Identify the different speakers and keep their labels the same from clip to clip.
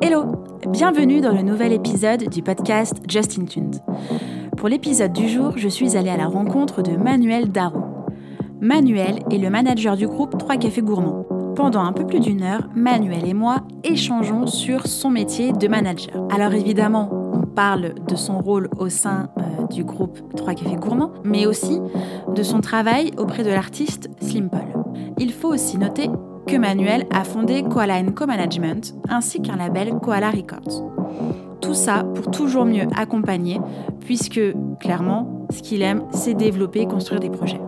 Speaker 1: Hello, bienvenue dans le nouvel épisode du podcast Justin Tuned. Pour l'épisode du jour, je suis allée à la rencontre de Manuel Darro. Manuel est le manager du groupe 3 Cafés Gourmands. Pendant un peu plus d'une heure, Manuel et moi échangeons sur son métier de manager. Alors évidemment, on parle de son rôle au sein euh, du groupe 3 Cafés Gourmands, mais aussi de son travail auprès de l'artiste Slim Paul. Il faut aussi noter que Manuel a fondé Koala Co-Management ainsi qu'un label Koala Records. Tout ça pour toujours mieux accompagner, puisque clairement, ce qu'il aime, c'est développer et construire des projets.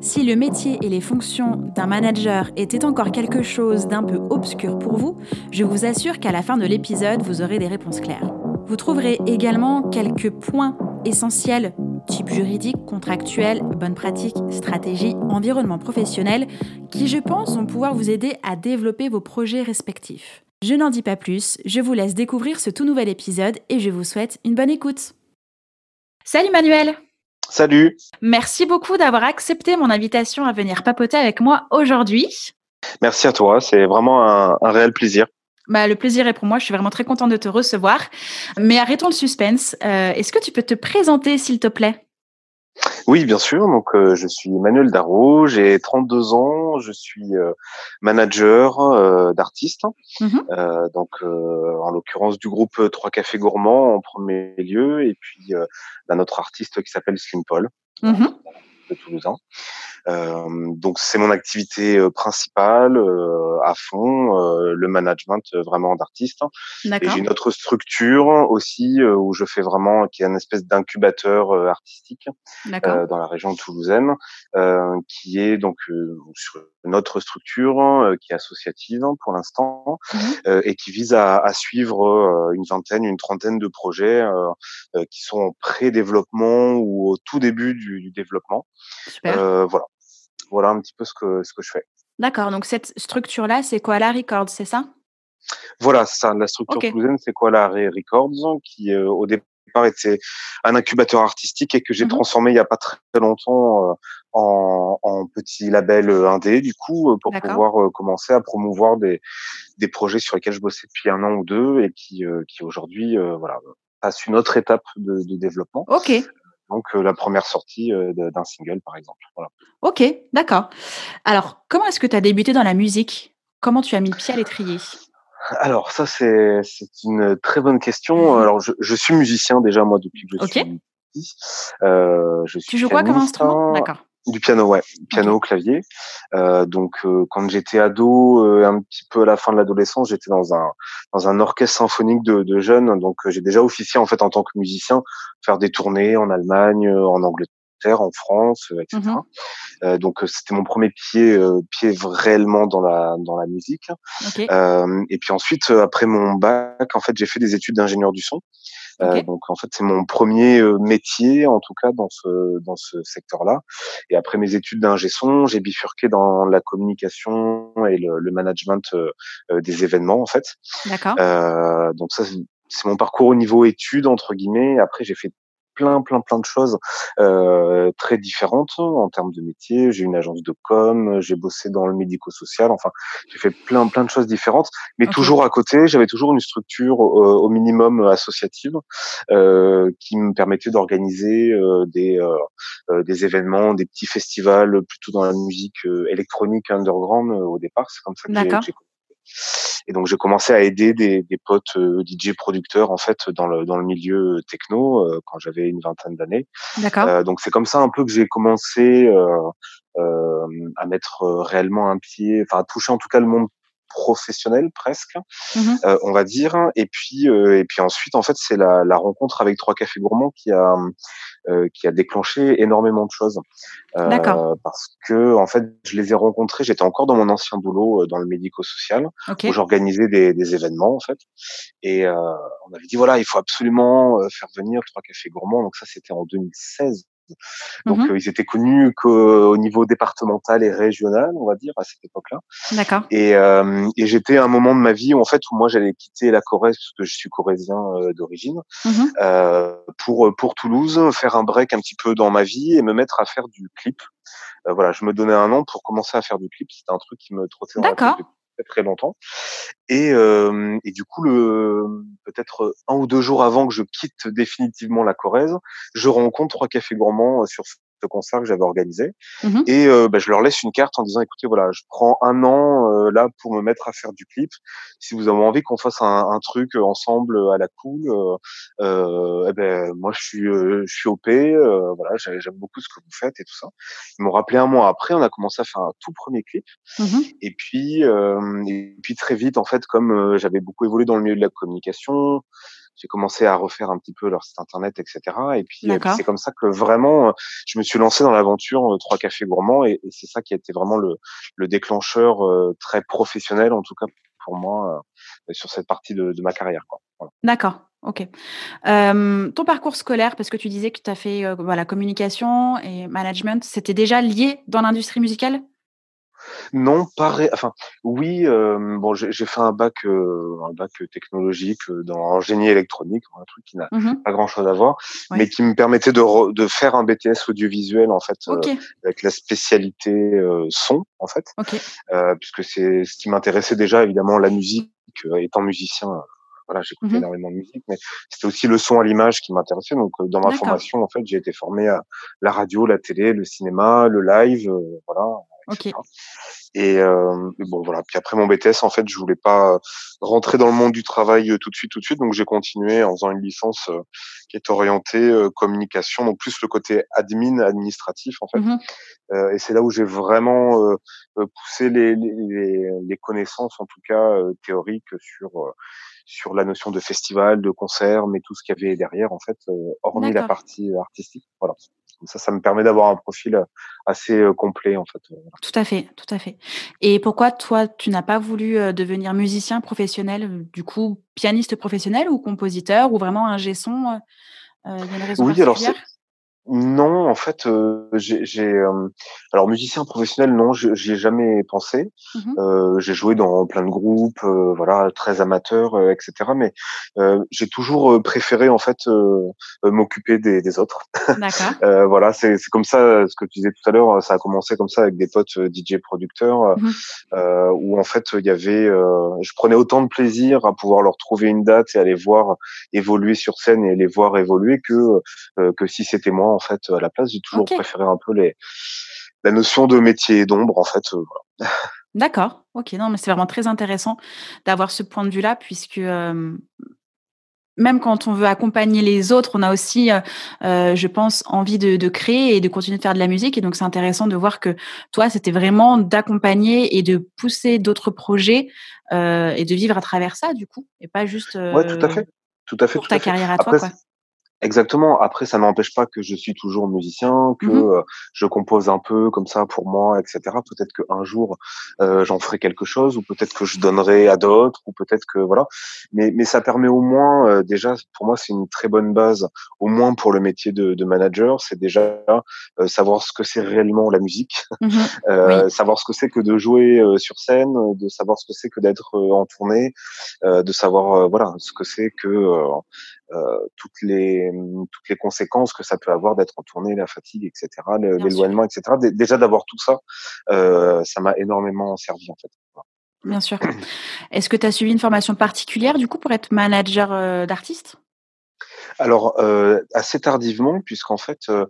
Speaker 1: Si le métier et les fonctions d'un manager étaient encore quelque chose d'un peu obscur pour vous, je vous assure qu'à la fin de l'épisode, vous aurez des réponses claires. Vous trouverez également quelques points essentiels type juridique, contractuel, bonne pratique, stratégie, environnement professionnel, qui je pense vont pouvoir vous aider à développer vos projets respectifs. Je n'en dis pas plus, je vous laisse découvrir ce tout nouvel épisode et je vous souhaite une bonne écoute. Salut Manuel
Speaker 2: Salut
Speaker 1: Merci beaucoup d'avoir accepté mon invitation à venir papoter avec moi aujourd'hui.
Speaker 2: Merci à toi, c'est vraiment un, un réel plaisir.
Speaker 1: Bah, le plaisir est pour moi, je suis vraiment très contente de te recevoir. Mais arrêtons le suspense. Euh, Est-ce que tu peux te présenter, s'il te plaît?
Speaker 2: Oui, bien sûr. Donc, euh, je suis Manuel Darro, j'ai 32 ans, je suis euh, manager euh, d'artistes.
Speaker 1: mm
Speaker 2: -hmm. donc, euh, en l'occurrence du groupe Trois Cafés Gourmands en premier lieu, et puis d'un autre artiste qui s'appelle Slim Paul,
Speaker 1: mm -hmm.
Speaker 2: de Toulousain. Euh, donc c'est mon activité euh, principale euh, à fond, euh, le management euh, vraiment d'artistes. Et j'ai une autre structure aussi où je fais vraiment qui est une espèce d'incubateur artistique dans la région toulousaine, qui est donc sur une autre structure qui est associative pour l'instant
Speaker 1: mmh.
Speaker 2: et qui vise à, à, suivre une vingtaine, une trentaine de projets qui sont en pré-développement ou au tout début du, du développement. voilà voilà un petit peu ce que, ce que je fais.
Speaker 1: D'accord, donc cette structure-là, c'est quoi la Records, c'est ça?
Speaker 2: Voilà, c'est ça. La structure okay. toulousaine, c'est quoi la Records, qui euh, au départ était un incubateur artistique et que j'ai mmh transformé il n'y a pas très longtemps euh, en, en, petit label euh, indé, du coup, pour pouvoir euh, commencer à promouvoir des, des projets sur lesquels je bossais depuis un an ou deux et qui, qui aujourd'hui, voilà, passent une autre étape de, de développement.
Speaker 1: Ok
Speaker 2: donc euh, la première sortie euh, d'un single par exemple. Voilà.
Speaker 1: Ok, d'accord. Alors, comment est-ce que tu as débuté dans la musique? Comment tu as mis le pied à l'étrier?
Speaker 2: Alors ça c'est une très bonne question. Alors je, je, suis musicien déjà moi depuis que je
Speaker 1: okay.
Speaker 2: suis. Euh, je suis
Speaker 1: tu joues quoi comme instrument? D'accord.
Speaker 2: Du piano, ouais, piano, okay. clavier. Euh, donc, euh, quand j'étais ado, euh, un petit peu à la fin de l'adolescence, j'étais dans un dans un orchestre symphonique de, de jeunes. Donc, j'ai déjà officié en fait en tant que musicien, faire des tournées en Allemagne, en Angleterre, en France, etc.
Speaker 1: Mmh
Speaker 2: Euh, donc, c'était mon premier pied pied réellement dans la dans la musique.
Speaker 1: Okay.
Speaker 2: et puis ensuite, après mon bac, en fait, j'ai fait des études d'ingénieur du son.
Speaker 1: Okay.
Speaker 2: Euh, donc en fait c'est mon premier métier en tout cas dans ce dans ce secteur-là. Et après mes études d'ingé son, j'ai bifurqué dans la communication et le, le management euh, des événements en fait.
Speaker 1: D'accord.
Speaker 2: Euh, donc ça c'est mon parcours au niveau études entre guillemets. Après j'ai fait plein, plein, plein de choses euh, très différentes en termes de métier. J'ai une agence de com, j'ai bossé dans le médico-social. Enfin, j'ai fait plein, plein de choses différentes, mais
Speaker 1: Okay.
Speaker 2: toujours à côté, j'avais toujours une structure euh, au minimum associative euh, qui me permettait d'organiser euh, des euh, euh, des événements, des petits festivals plutôt dans la musique euh, électronique underground euh, au départ. C'est comme ça que j'ai et donc j'ai commencé à aider des, des potes euh, DJ producteurs en fait dans le dans le milieu techno euh, quand j'avais une vingtaine d'années.
Speaker 1: D'accord.
Speaker 2: Euh, donc c'est comme ça un peu que j'ai commencé euh, euh, à mettre euh, réellement un pied, enfin à toucher en tout cas le monde professionnel presque, euh, on va dire. Et puis euh, et puis ensuite en fait c'est la, la rencontre avec Trois Cafés Gourmands qui a euh, qui a déclenché énormément de choses. Euh. Parce que en fait je les ai rencontrés, j'étais encore dans mon ancien boulot euh, dans le médico-social
Speaker 1: Ok.
Speaker 2: où j'organisais des, des événements en fait. Et euh, on avait dit voilà, il faut absolument euh, faire venir Trois Cafés Gourmands. Donc ça, c'était en 2016. Donc
Speaker 1: Mhm.
Speaker 2: euh, ils étaient connus qu'au niveau départemental et régional, on va dire, à cette époque-là.
Speaker 1: D'accord.
Speaker 2: Et, euh, et j'étais à un moment de ma vie où en fait où moi j'allais quitter la Corrèze parce que je suis corrézien euh, d'origine euh, pour pour Toulouse, faire un break un petit peu dans ma vie et me mettre à faire du clip. Euh, voilà, je me donnais un an pour commencer à faire du clip. C'était un truc qui me trottait dans la tête très, longtemps. Et, euh, et du coup, le peut-être un ou deux jours avant que je quitte définitivement la Corrèze, je rencontre trois cafés gourmands sur concert que j'avais organisé. Mmh et euh, bah, je leur laisse une carte en disant, écoutez, voilà, je prends un an euh, là pour me mettre à faire du clip. Si vous avez envie qu'on fasse un, un, truc ensemble à la cool, euh, eh ben moi je suis je suis op. voilà, j'aime beaucoup ce que vous faites et tout ça. Ils m'ont rappelé un mois après, on a commencé à faire un tout premier clip. Mmh et puis et puis très vite en fait, comme j'avais beaucoup évolué dans le milieu de la communication j'ai commencé à refaire un petit peu leur site internet, etc. Et puis, c'est comme ça que vraiment, euh, je me suis lancé dans l'aventure euh, Trois Cafés Gourmands et, c'est ça qui a été vraiment le, le déclencheur euh, très professionnel, en tout cas pour moi, sur cette partie de, de ma carrière.
Speaker 1: Voilà. D'accord. Ok. Euh, ton parcours scolaire, parce que tu disais que tu as fait euh, voilà, communication et management, c'était déjà lié dans l'industrie musicale?
Speaker 2: Non, pas enfin oui, euh, bon j'ai fait un bac, euh, un bac technologique euh, dans génie électronique, un truc qui n'a mmh pas grand-chose à voir, mais qui me permettait de de faire un BTS audiovisuel en fait, avec la spécialité, son en fait. puisque c'est ce qui m'intéressait déjà évidemment la musique, étant musicien, voilà, j'écoutais mmh énormément de musique, mais c'était aussi le son à l'image qui m'intéressait. Donc, dans ma formation, en fait, j'ai été formé à la radio, la télé, le cinéma, le live, voilà. Ok. Et euh, bon voilà. Puis après mon BTS, en fait, je voulais pas rentrer dans le monde du travail euh, tout de suite, tout de suite. Donc j'ai continué en faisant une licence euh, qui est orientée euh, communication, donc plus le côté admin, administratif en fait. Mmh et c'est là où j'ai vraiment poussé les, les, les, connaissances, en tout cas théoriques, sur sur la notion de festival, de concert, mais tout ce qu'il y avait derrière en fait, hormis la partie artistique. Voilà ça, ça me permet d'avoir un profil euh, assez euh, complet en fait. Euh,
Speaker 1: tout à fait, tout à fait. Et pourquoi toi, tu n'as pas voulu devenir musicien professionnel, du coup, pianiste professionnel ou compositeur ou vraiment un son Il y a une raison oui, alors
Speaker 2: non, en fait, euh, j'ai, euh, alors musicien professionnel, non, j'y ai jamais pensé. Mmh euh, j'ai joué dans plein de groupes, voilà, très amateurs, etc. Mais j'ai toujours préféré en fait m'occuper des, des autres. D'accord. voilà, c'est, comme ça. Ce que tu disais tout à l'heure, ça a commencé comme ça avec des potes DJ producteurs, mmh où en fait il y avait, je prenais autant de plaisir à pouvoir leur trouver une date et aller voir évoluer sur scène et les voir évoluer que que si c'était moi en fait à la place. J'ai toujours préféré un peu les la notion de métier d'ombre en fait. Euh,
Speaker 1: D'accord. Ok. Non, mais c'est vraiment très intéressant d'avoir ce point de vue-là, puisque même quand on veut accompagner les autres, on a aussi, euh, je pense, envie de, créer et de continuer de faire de la musique. Et donc, c'est intéressant de voir que toi, c'était vraiment d'accompagner et de pousser d'autres projets et de vivre à travers ça, du coup, et pas juste.
Speaker 2: ouais, tout à fait. Tout à fait.
Speaker 1: Pour ta carrière à toi, quoi.
Speaker 2: Exactement. Après, ça n'empêche pas que je suis toujours musicien, que mmh je compose un peu comme ça pour moi, etc. Peut-être qu'un jour euh, j'en ferai quelque chose, ou peut-être que je donnerai à d'autres, ou peut-être que voilà. Mais mais ça permet au moins euh, déjà, pour moi, c'est une très bonne base, au moins pour le métier de, de manager, c'est déjà euh, savoir ce que c'est réellement la musique, mmh savoir ce que c'est que de jouer sur scène, de savoir ce que c'est que d'être en tournée, de savoir voilà ce que c'est que toutes les toutes les conséquences que ça peut avoir d'être en tournée, la fatigue, etc., l'éloignement, etc. Déjà d'avoir tout ça, euh, ça m'a énormément servi en fait.
Speaker 1: Bien sûr. Est-ce que tu as suivi une formation particulière du coup pour être manager euh, d'artistes
Speaker 2: alors euh, assez tardivement, puisqu'en fait, euh,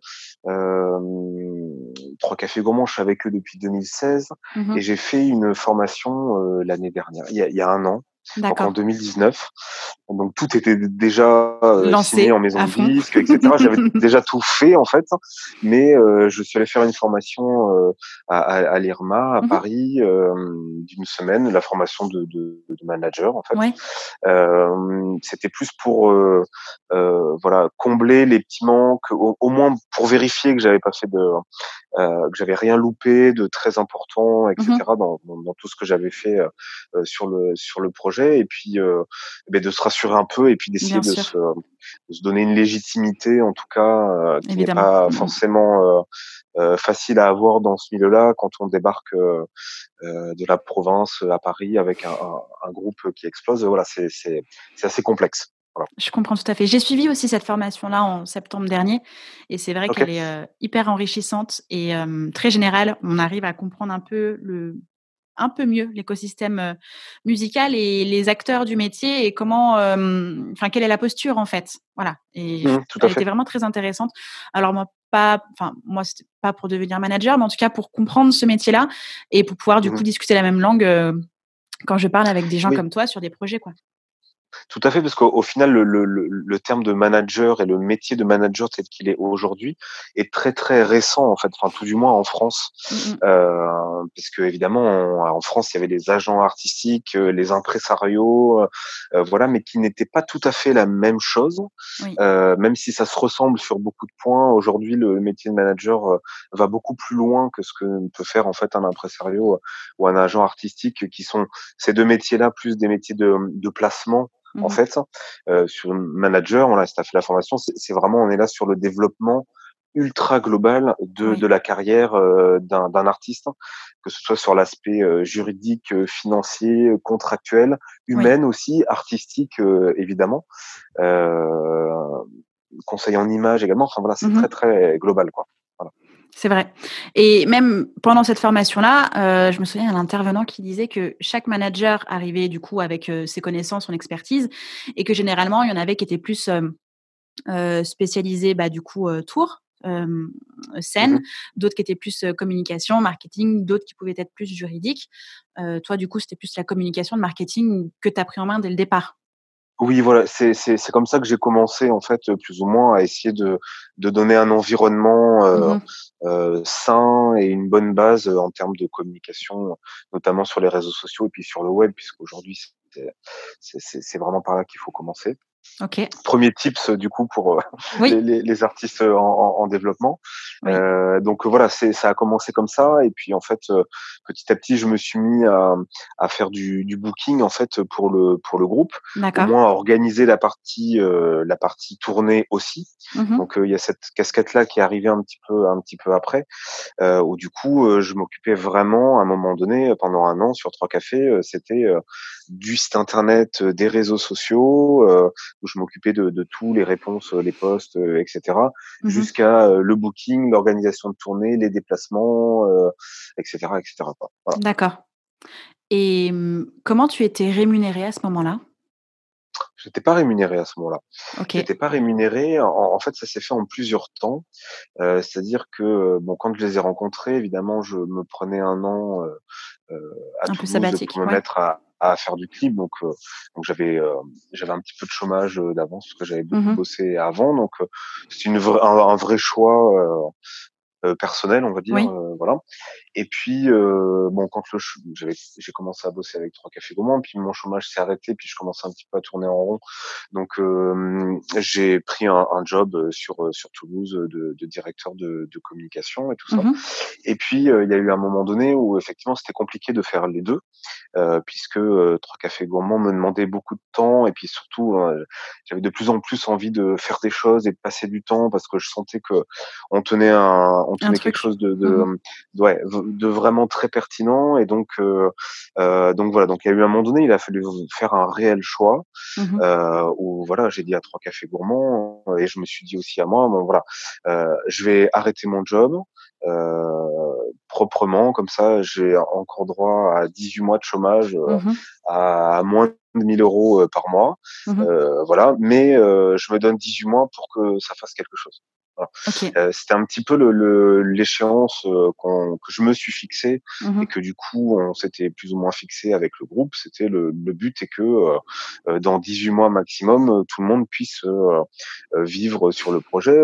Speaker 2: Trois Cafés Gourmands, je suis avec eux depuis 2016 mmh et j'ai fait une formation l'année dernière, il y, a, il y, a, un an, en 2019. Donc tout était déjà euh, signé en maison de disque, etc. J'avais déjà tout fait en fait, mais euh, je suis allé faire une formation euh, à, à, l'IRMA à mmh Paris d'une semaine, la formation de, de, de manager en fait. C'était plus pour voilà combler les petits manques, au, au moins pour vérifier que j'avais pas fait de euh, que j'avais rien loupé de très important, etc. Mmh dans, dans, dans, tout ce que j'avais fait euh, euh, sur le sur le projet, et puis euh, ben de se rassurer un peu, et puis d'essayer de se, de se, donner une légitimité, en tout cas, qui n'est pas mmh forcément facile à avoir dans ce milieu-là quand on débarque de la province à Paris avec un, un, un groupe qui explose. Voilà, c'est c'est assez complexe.
Speaker 1: Je comprends tout à fait. J'ai suivi aussi cette formation-là en septembre dernier et c'est vrai qu'elle est euh, hyper enrichissante et très générale. On arrive à comprendre un peu le, un peu mieux l'écosystème musical et les acteurs du métier et comment, enfin, quelle est la posture en fait. Voilà. Et mmh, elle était vraiment très intéressante. Alors moi, pas, enfin, moi, c'était pas pour devenir manager, mais en tout cas pour comprendre ce métier-là et pour pouvoir du mmh coup discuter la même langue quand je parle avec des gens comme toi sur des projets, quoi.
Speaker 2: Tout à fait, parce qu'au final, le, le, le, terme de manager et le métier de manager tel qu'il est aujourd'hui est très très récent en fait, enfin tout du moins en France, euh, parce que évidemment en, France il y avait les agents artistiques, euh, les impresarios, euh, voilà, mais qui n'étaient pas tout à fait la même chose, euh, même si ça se ressemble sur beaucoup de points. Aujourd'hui, le métier de manager euh, va beaucoup plus loin que ce que peut faire en fait un impresario ou un agent artistique, qui sont ces deux métiers-là plus des métiers de, de placement en mmh fait. Euh, sur manager, on a fait la formation, c'est vraiment, on est là sur le développement ultra global de, de la carrière euh, d'un artiste, que ce soit sur l'aspect euh, juridique, euh, financier, contractuel, humaine aussi, artistique évidemment, conseil en image également. Enfin voilà, c'est mmh très très global quoi.
Speaker 1: C'est vrai. Et même pendant cette formation-là, euh, je me souviens d'un intervenant qui disait que chaque manager arrivait du coup avec euh, ses connaissances, son expertise, et que généralement il y en avait qui étaient plus euh, spécialisés, bah, du coup tour, scène, mmh d'autres qui étaient plus communication, marketing, d'autres qui pouvaient être plus juridiques. toi, du coup, c'était plus la communication, de marketing que tu as pris en main dès le départ.
Speaker 2: Oui, voilà, c'est c'est c'est comme ça que j'ai commencé en fait plus ou moins à essayer de de donner un environnement euh, mmh euh, sain et une bonne base en termes de communication, notamment sur les réseaux sociaux et puis sur le web, puisqu'aujourd'hui c'est c'est c'est vraiment par là qu'il faut commencer.
Speaker 1: Okay.
Speaker 2: Premier tips du coup pour euh, les, les, les, artistes en, en, en développement. Euh, donc voilà, c'est ça a commencé comme ça et puis en fait euh, petit à petit je me suis mis à, à faire du, du, booking en fait pour le pour le groupe, au moins à organiser la partie euh, la partie tournée aussi. Mmh donc il y a cette casquette là qui est arrivée un petit peu un petit peu après où du coup je m'occupais vraiment à un moment donné pendant un an sur trois cafés c'était du site internet, des réseaux sociaux où je m'occupais de, de tous les réponses, les posts, etc., mmh jusqu'à le booking, l'organisation de tournée, les déplacements, etc., etc.
Speaker 1: D'accord. Et mmh, comment tu étais rémunéré à ce moment-là?
Speaker 2: Je n'étais pas rémunéré à ce moment-là. Okay. Je n'étais pas rémunéré. En, fait, ça s'est fait en plusieurs temps. Euh, C'est-à-dire que bon, quand je les ai rencontrés, évidemment, je me prenais un an euh, à un Toulouse pour me mettre à, à faire du clip. Donc, euh, donc j'avais euh, j'avais un petit peu de chômage euh, d'avance parce que j'avais beaucoup mmh bossé avant. Donc, c'est une un, un, vrai choix personnel, on va dire. voilà. Et puis, euh, bon, quand le j'avais, j'ai commencé à bosser avec trois cafés gourmands, puis mon chômage s'est arrêté, puis je commençais un petit peu à tourner en rond. Donc, euh, j'ai pris un, un, job sur sur Toulouse de, de directeur de, de, communication et tout ça. Mmh et puis, il y a eu un moment donné où effectivement, c'était compliqué de faire les deux, euh, puisque trois cafés gourmands me demandait beaucoup de temps, et puis surtout, j'avais de plus en plus envie de faire des choses et de passer du temps parce que je sentais que on tenait un, on tenait quelque chose de, de, mmh ouais, de vraiment très pertinent. Et donc euh, euh, donc voilà. Donc il y a eu un moment donné il a fallu faire un réel choix mmh euh, où voilà j'ai dit à trois cafés gourmands et je me suis dit aussi à moi bon voilà euh, je vais arrêter mon job euh, proprement comme ça j'ai encore droit à 18 mois de chômage mmh à moins de 1000 euros par mois. Mmh voilà. Mais je me donne 18 mois pour que ça fasse quelque chose euh, c'était un petit peu l'échéance le, euh, que je me suis fixé mmh et que du coup on s'était plus ou moins fixé avec le groupe. C'était le, le, but est que euh, dans 18 mois maximum, tout le monde puisse vivre sur le projet.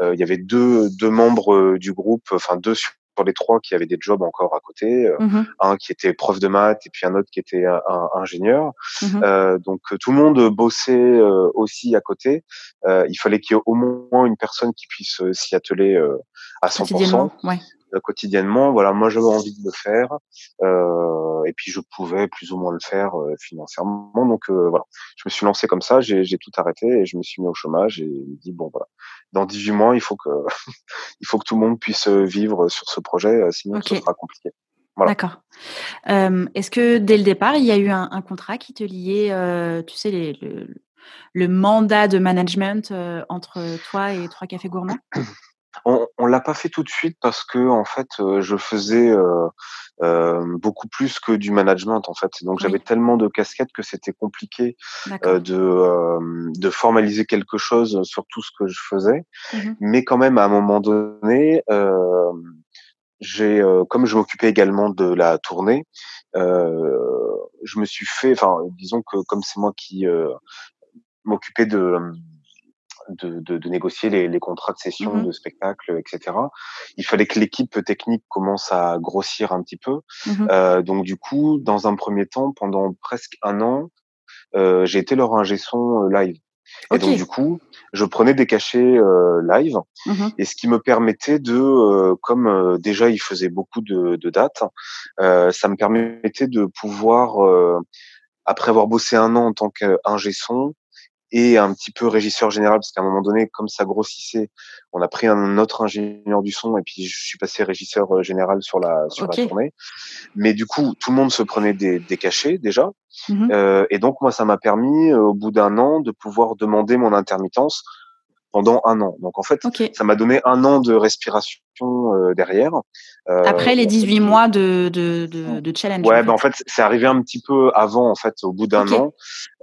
Speaker 2: Il y avait deux, deux membres du groupe, enfin deux sur les trois qui avaient des jobs encore à côté, euh, mmh un qui était prof de maths et puis un autre qui était un, ingénieur. Mmh euh, donc tout le monde bossait euh, aussi à côté. il fallait qu'il y ait au moins une personne qui puisse s'y atteler à 100%. Ouais quotidiennement. Voilà, moi j'avais envie de le faire euh, et puis je pouvais plus ou moins le faire euh, financièrement. Donc euh, voilà, je me suis lancé comme ça, j'ai tout arrêté et je me suis mis au chômage et dit bon voilà, dans 18 mois il faut que il faut que tout le monde puisse vivre sur ce projet, sinon ce sera compliqué.
Speaker 1: Voilà. D'accord. Est-ce que dès le départ il y a eu un, un contrat qui te liait, tu sais les, le, le mandat de management entre toi et Trois Cafés Gourmands?
Speaker 2: On, on l'a pas fait tout de suite parce que en fait, euh, je faisais euh, euh, beaucoup plus que du management en fait. Donc j'avais tellement de casquettes que c'était compliqué de de formaliser quelque chose sur tout ce que je faisais. Mmh Mais quand même à un moment donné, j'ai comme je m'occupais également de la tournée, je me suis fait, enfin disons que comme c'est moi qui m'occupais de de, de, de, négocier les, les, contrats de session, mmh de spectacle, etc. Il fallait que l'équipe technique commence à grossir un petit peu. Mmh euh, donc du coup, dans un premier temps, pendant presque un an, euh, j'ai été leur ingé son euh, live. Et donc du coup, je prenais des cachets euh, live, mmh et ce qui me permettait de, euh, comme euh, déjà il faisait beaucoup de, de dates, ça me permettait de pouvoir, après avoir bossé un an en tant qu'ingé son, et un petit peu régisseur général parce qu'à un moment donné, comme ça grossissait, on a pris un autre ingénieur du son et puis je suis passé régisseur euh, général sur la sur la tournée. Mais du coup, tout le monde se prenait des, des cachets déjà, mmh euh, et donc moi, ça m'a permis euh, au bout d'un an de pouvoir demander mon intermittence pendant un an. Donc en fait, ça m'a donné un an de respiration euh, derrière.
Speaker 1: Euh, Après les 18 mois de, de, de, de challenge.
Speaker 2: Ouais, en ben en fait, c'est arrivé un petit peu avant, en fait, au bout d'un an.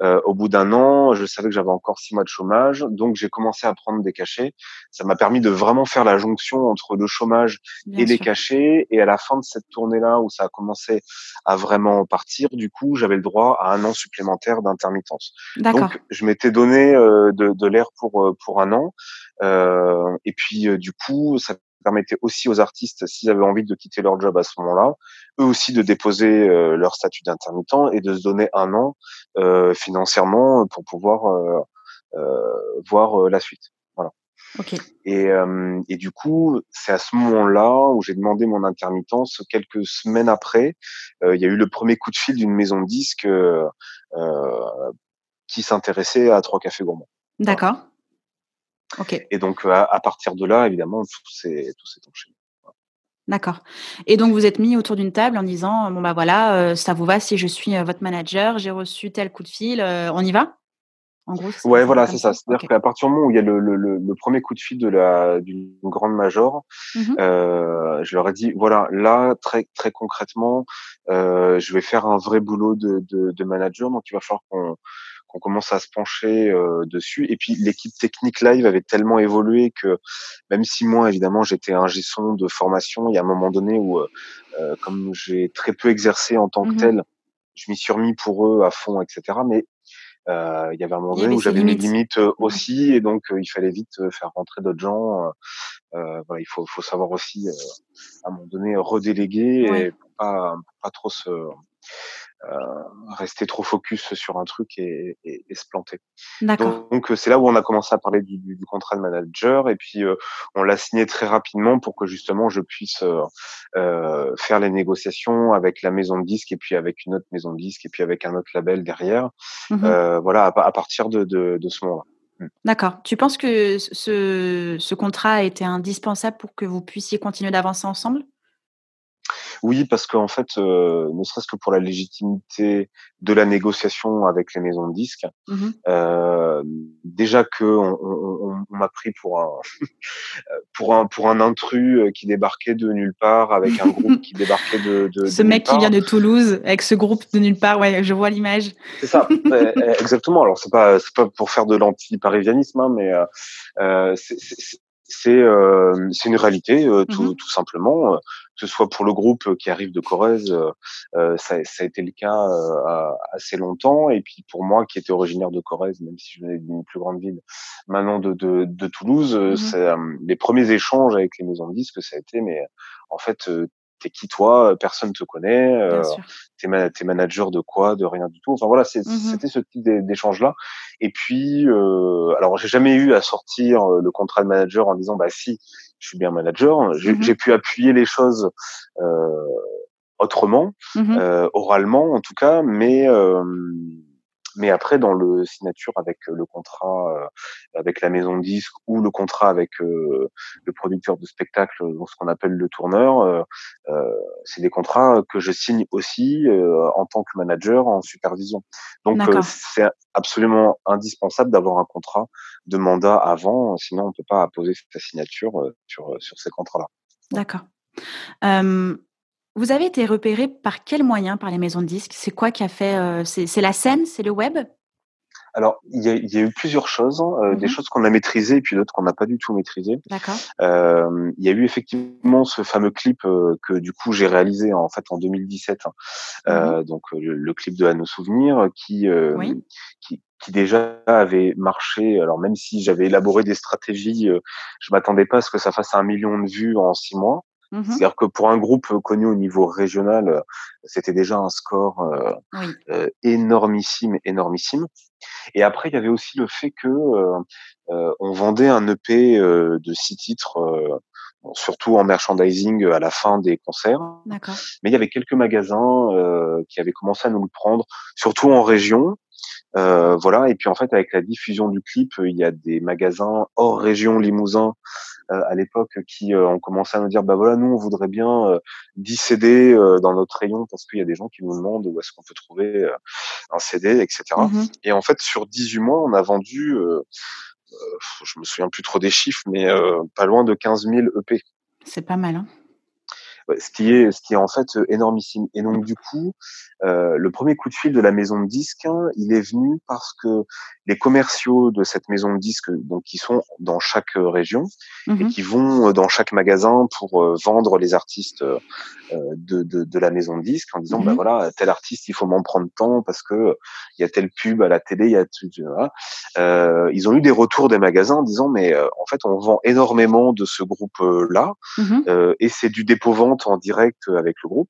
Speaker 2: Euh, au bout d'un an, je savais que j'avais encore six mois de chômage, donc j'ai commencé à prendre des cachets. Ça m'a permis de vraiment faire la jonction entre le chômage et les cachets. Et à la fin de cette tournée-là, où ça a commencé à vraiment partir, du coup, j'avais le droit à un an supplémentaire d'intermittence. Donc, je m'étais donné euh, de, de l'air pour euh, pour un an. Euh, et puis, du coup, ça permettait aussi aux artistes, s'ils avaient envie de quitter leur job à ce moment-là, eux aussi de déposer euh, leur statut d'intermittent et de se donner un an euh, financièrement pour pouvoir euh, voir la suite. Voilà.
Speaker 1: Okay.
Speaker 2: Et, et, du coup, c'est à ce moment-là où j'ai demandé mon intermittence. Quelques semaines après, il y a eu le premier coup de fil d'une maison de disques qui s'intéressait à Trois Cafés Gourmands.
Speaker 1: D'accord.
Speaker 2: Et donc, à, partir de là, évidemment, tout s'est enchaîné.
Speaker 1: D'accord. Et donc, vous êtes mis autour d'une table en disant, bon, bah voilà, ça vous va si je suis votre manager, j'ai reçu tel coup de fil, on y va?
Speaker 2: En gros, ouais, voilà, c'est ça? C'est-à-dire qu'à partir du moment où il y a le, le, le, premier coup de fil de la d'une grande major, mmh euh, je leur ai dit voilà, là très très concrètement, euh, je vais faire un vrai boulot de, de, de manager, donc il va falloir qu'on qu'on commence à se pencher euh, dessus. Et puis l'équipe technique live avait tellement évolué que même si moi évidemment j'étais un gestion de formation, il y a un moment donné où euh, euh, comme j'ai très peu exercé en tant que mmh tel, je m'y suis remis pour eux à fond, etc. Mais euh, il y avait un moment donné où j'avais mes limites mmh aussi, et donc il fallait vite faire rentrer d'autres gens. Euh, voilà, il faut, faut savoir aussi à un moment donné redéléguer et pour pas, pour pas trop se euh, rester trop focus sur un truc et, et, et se planter. Donc c'est là où on a commencé à parler du, du, contrat de manager et puis euh, on l'a signé très rapidement pour que justement je puisse euh, euh, faire les négociations avec la maison de disque et puis avec une autre maison de disque et puis avec un autre label derrière. Mmh euh, voilà, à, à, partir de, de, de ce moment-là.
Speaker 1: Mmh. D'accord. Tu penses que ce, ce contrat a été indispensable pour que vous puissiez continuer d'avancer ensemble?
Speaker 2: Oui, parce qu'en fait, euh, ne serait-ce que pour la légitimité de la négociation avec les maisons de disques, mmh euh, déjà que on, on, on m'a pris pour un pour un pour un intrus euh, qui débarquait de nulle part avec un groupe qui débarquait de, de
Speaker 1: ce mec qui vient de Toulouse avec ce groupe de nulle part. Ouais, je vois l'image.
Speaker 2: C'est ça, exactement. Alors c'est pas c'est pas pour faire de l'anti-parivianisme, hein, mais euh, c'est c'est euh, une réalité euh, tout, mmh tout, simplement euh, que ce soit pour le groupe qui arrive de Corrèze euh, ça, ça, a été le cas assez longtemps. Et puis pour moi qui était originaire de Corrèze même si je venais d'une plus grande ville maintenant de, de, de Toulouse mmh les premiers échanges avec les maisons de disques ça a été mais en fait t'es qui toi Personne te connaît. Euh, t'es, es manager de quoi De rien du tout. Enfin voilà, mmh c'était ce type d'échange là. Et puis, euh, alors j'ai jamais eu à sortir euh, le contrat de manager en disant bah si, je suis bien manager. J'ai, mmh pu appuyer les choses euh, autrement, euh, oralement en tout cas, mais mais après, dans le signature avec euh, le contrat euh, avec la maison de disque ou le contrat avec euh, le producteur de spectacle, ce qu'on appelle le tourneur, c'est des contrats que je signe aussi en tant que manager en supervision. Donc c'est absolument indispensable d'avoir un contrat de mandat avant, sinon on ne peut pas poser sa signature sur, sur ces contrats-là.
Speaker 1: D'accord. Vous avez été repéré par quels moyens par les maisons de disques? C'est quoi qui a fait C'est la scène? C'est le web?
Speaker 2: Alors, il y, a, il y a, eu plusieurs choses, hein, euh, des mmh choses qu'on a maîtrisées et puis d'autres qu'on n'a pas du tout maîtrisées.
Speaker 1: D'accord.
Speaker 2: Euh, il y a eu effectivement ce fameux clip euh, que du coup j'ai réalisé en fait en 2017, hein, mmh euh, donc le, clip de À nos souvenirs, qui, qui, qui déjà avait marché. Alors même si j'avais élaboré des stratégies, je m'attendais pas à ce que ça fasse un million de vues en six mois. Mmh C'est-à-dire que pour un groupe connu au niveau régional, c'était déjà un score euh, énormissime, énormissime. Et après, il y avait aussi le fait que euh, euh, on vendait un EP euh, de six titres, surtout en merchandising à la fin des concerts. Mais il y avait quelques magasins qui avaient commencé à nous le prendre, surtout en région. Voilà. Et puis en fait, avec la diffusion du clip, il y a des magasins hors région Limousin à l'époque qui ont commencé à nous dire bah voilà nous on voudrait bien 10 CD dans notre rayon parce qu'il y a des gens qui nous demandent où est-ce qu'on peut trouver un CD etc mmh et en fait sur 18 mois on a vendu je me souviens plus trop des chiffres mais pas loin de 15 000 EP
Speaker 1: c'est pas mal hein
Speaker 2: ce qui est ce qui est en fait énormissime. Et donc du coup, euh, le premier coup de fil de la maison de disques, hein, il est venu parce que les commerciaux de cette maison de disques, donc qui sont dans chaque euh, région et mmh qui vont euh, dans chaque magasin pour euh, vendre les artistes de, de, de, la maison de disques en disant, mmh bah voilà, tel artiste, il faut m'en prendre temps parce que il y a telle pub à la télé, il y a voilà. euh, ils ont eu des retours des magasins en disant, mais en fait, on vend énormément de ce groupe-là mmh et c'est du dépôt-vente en direct avec le groupe.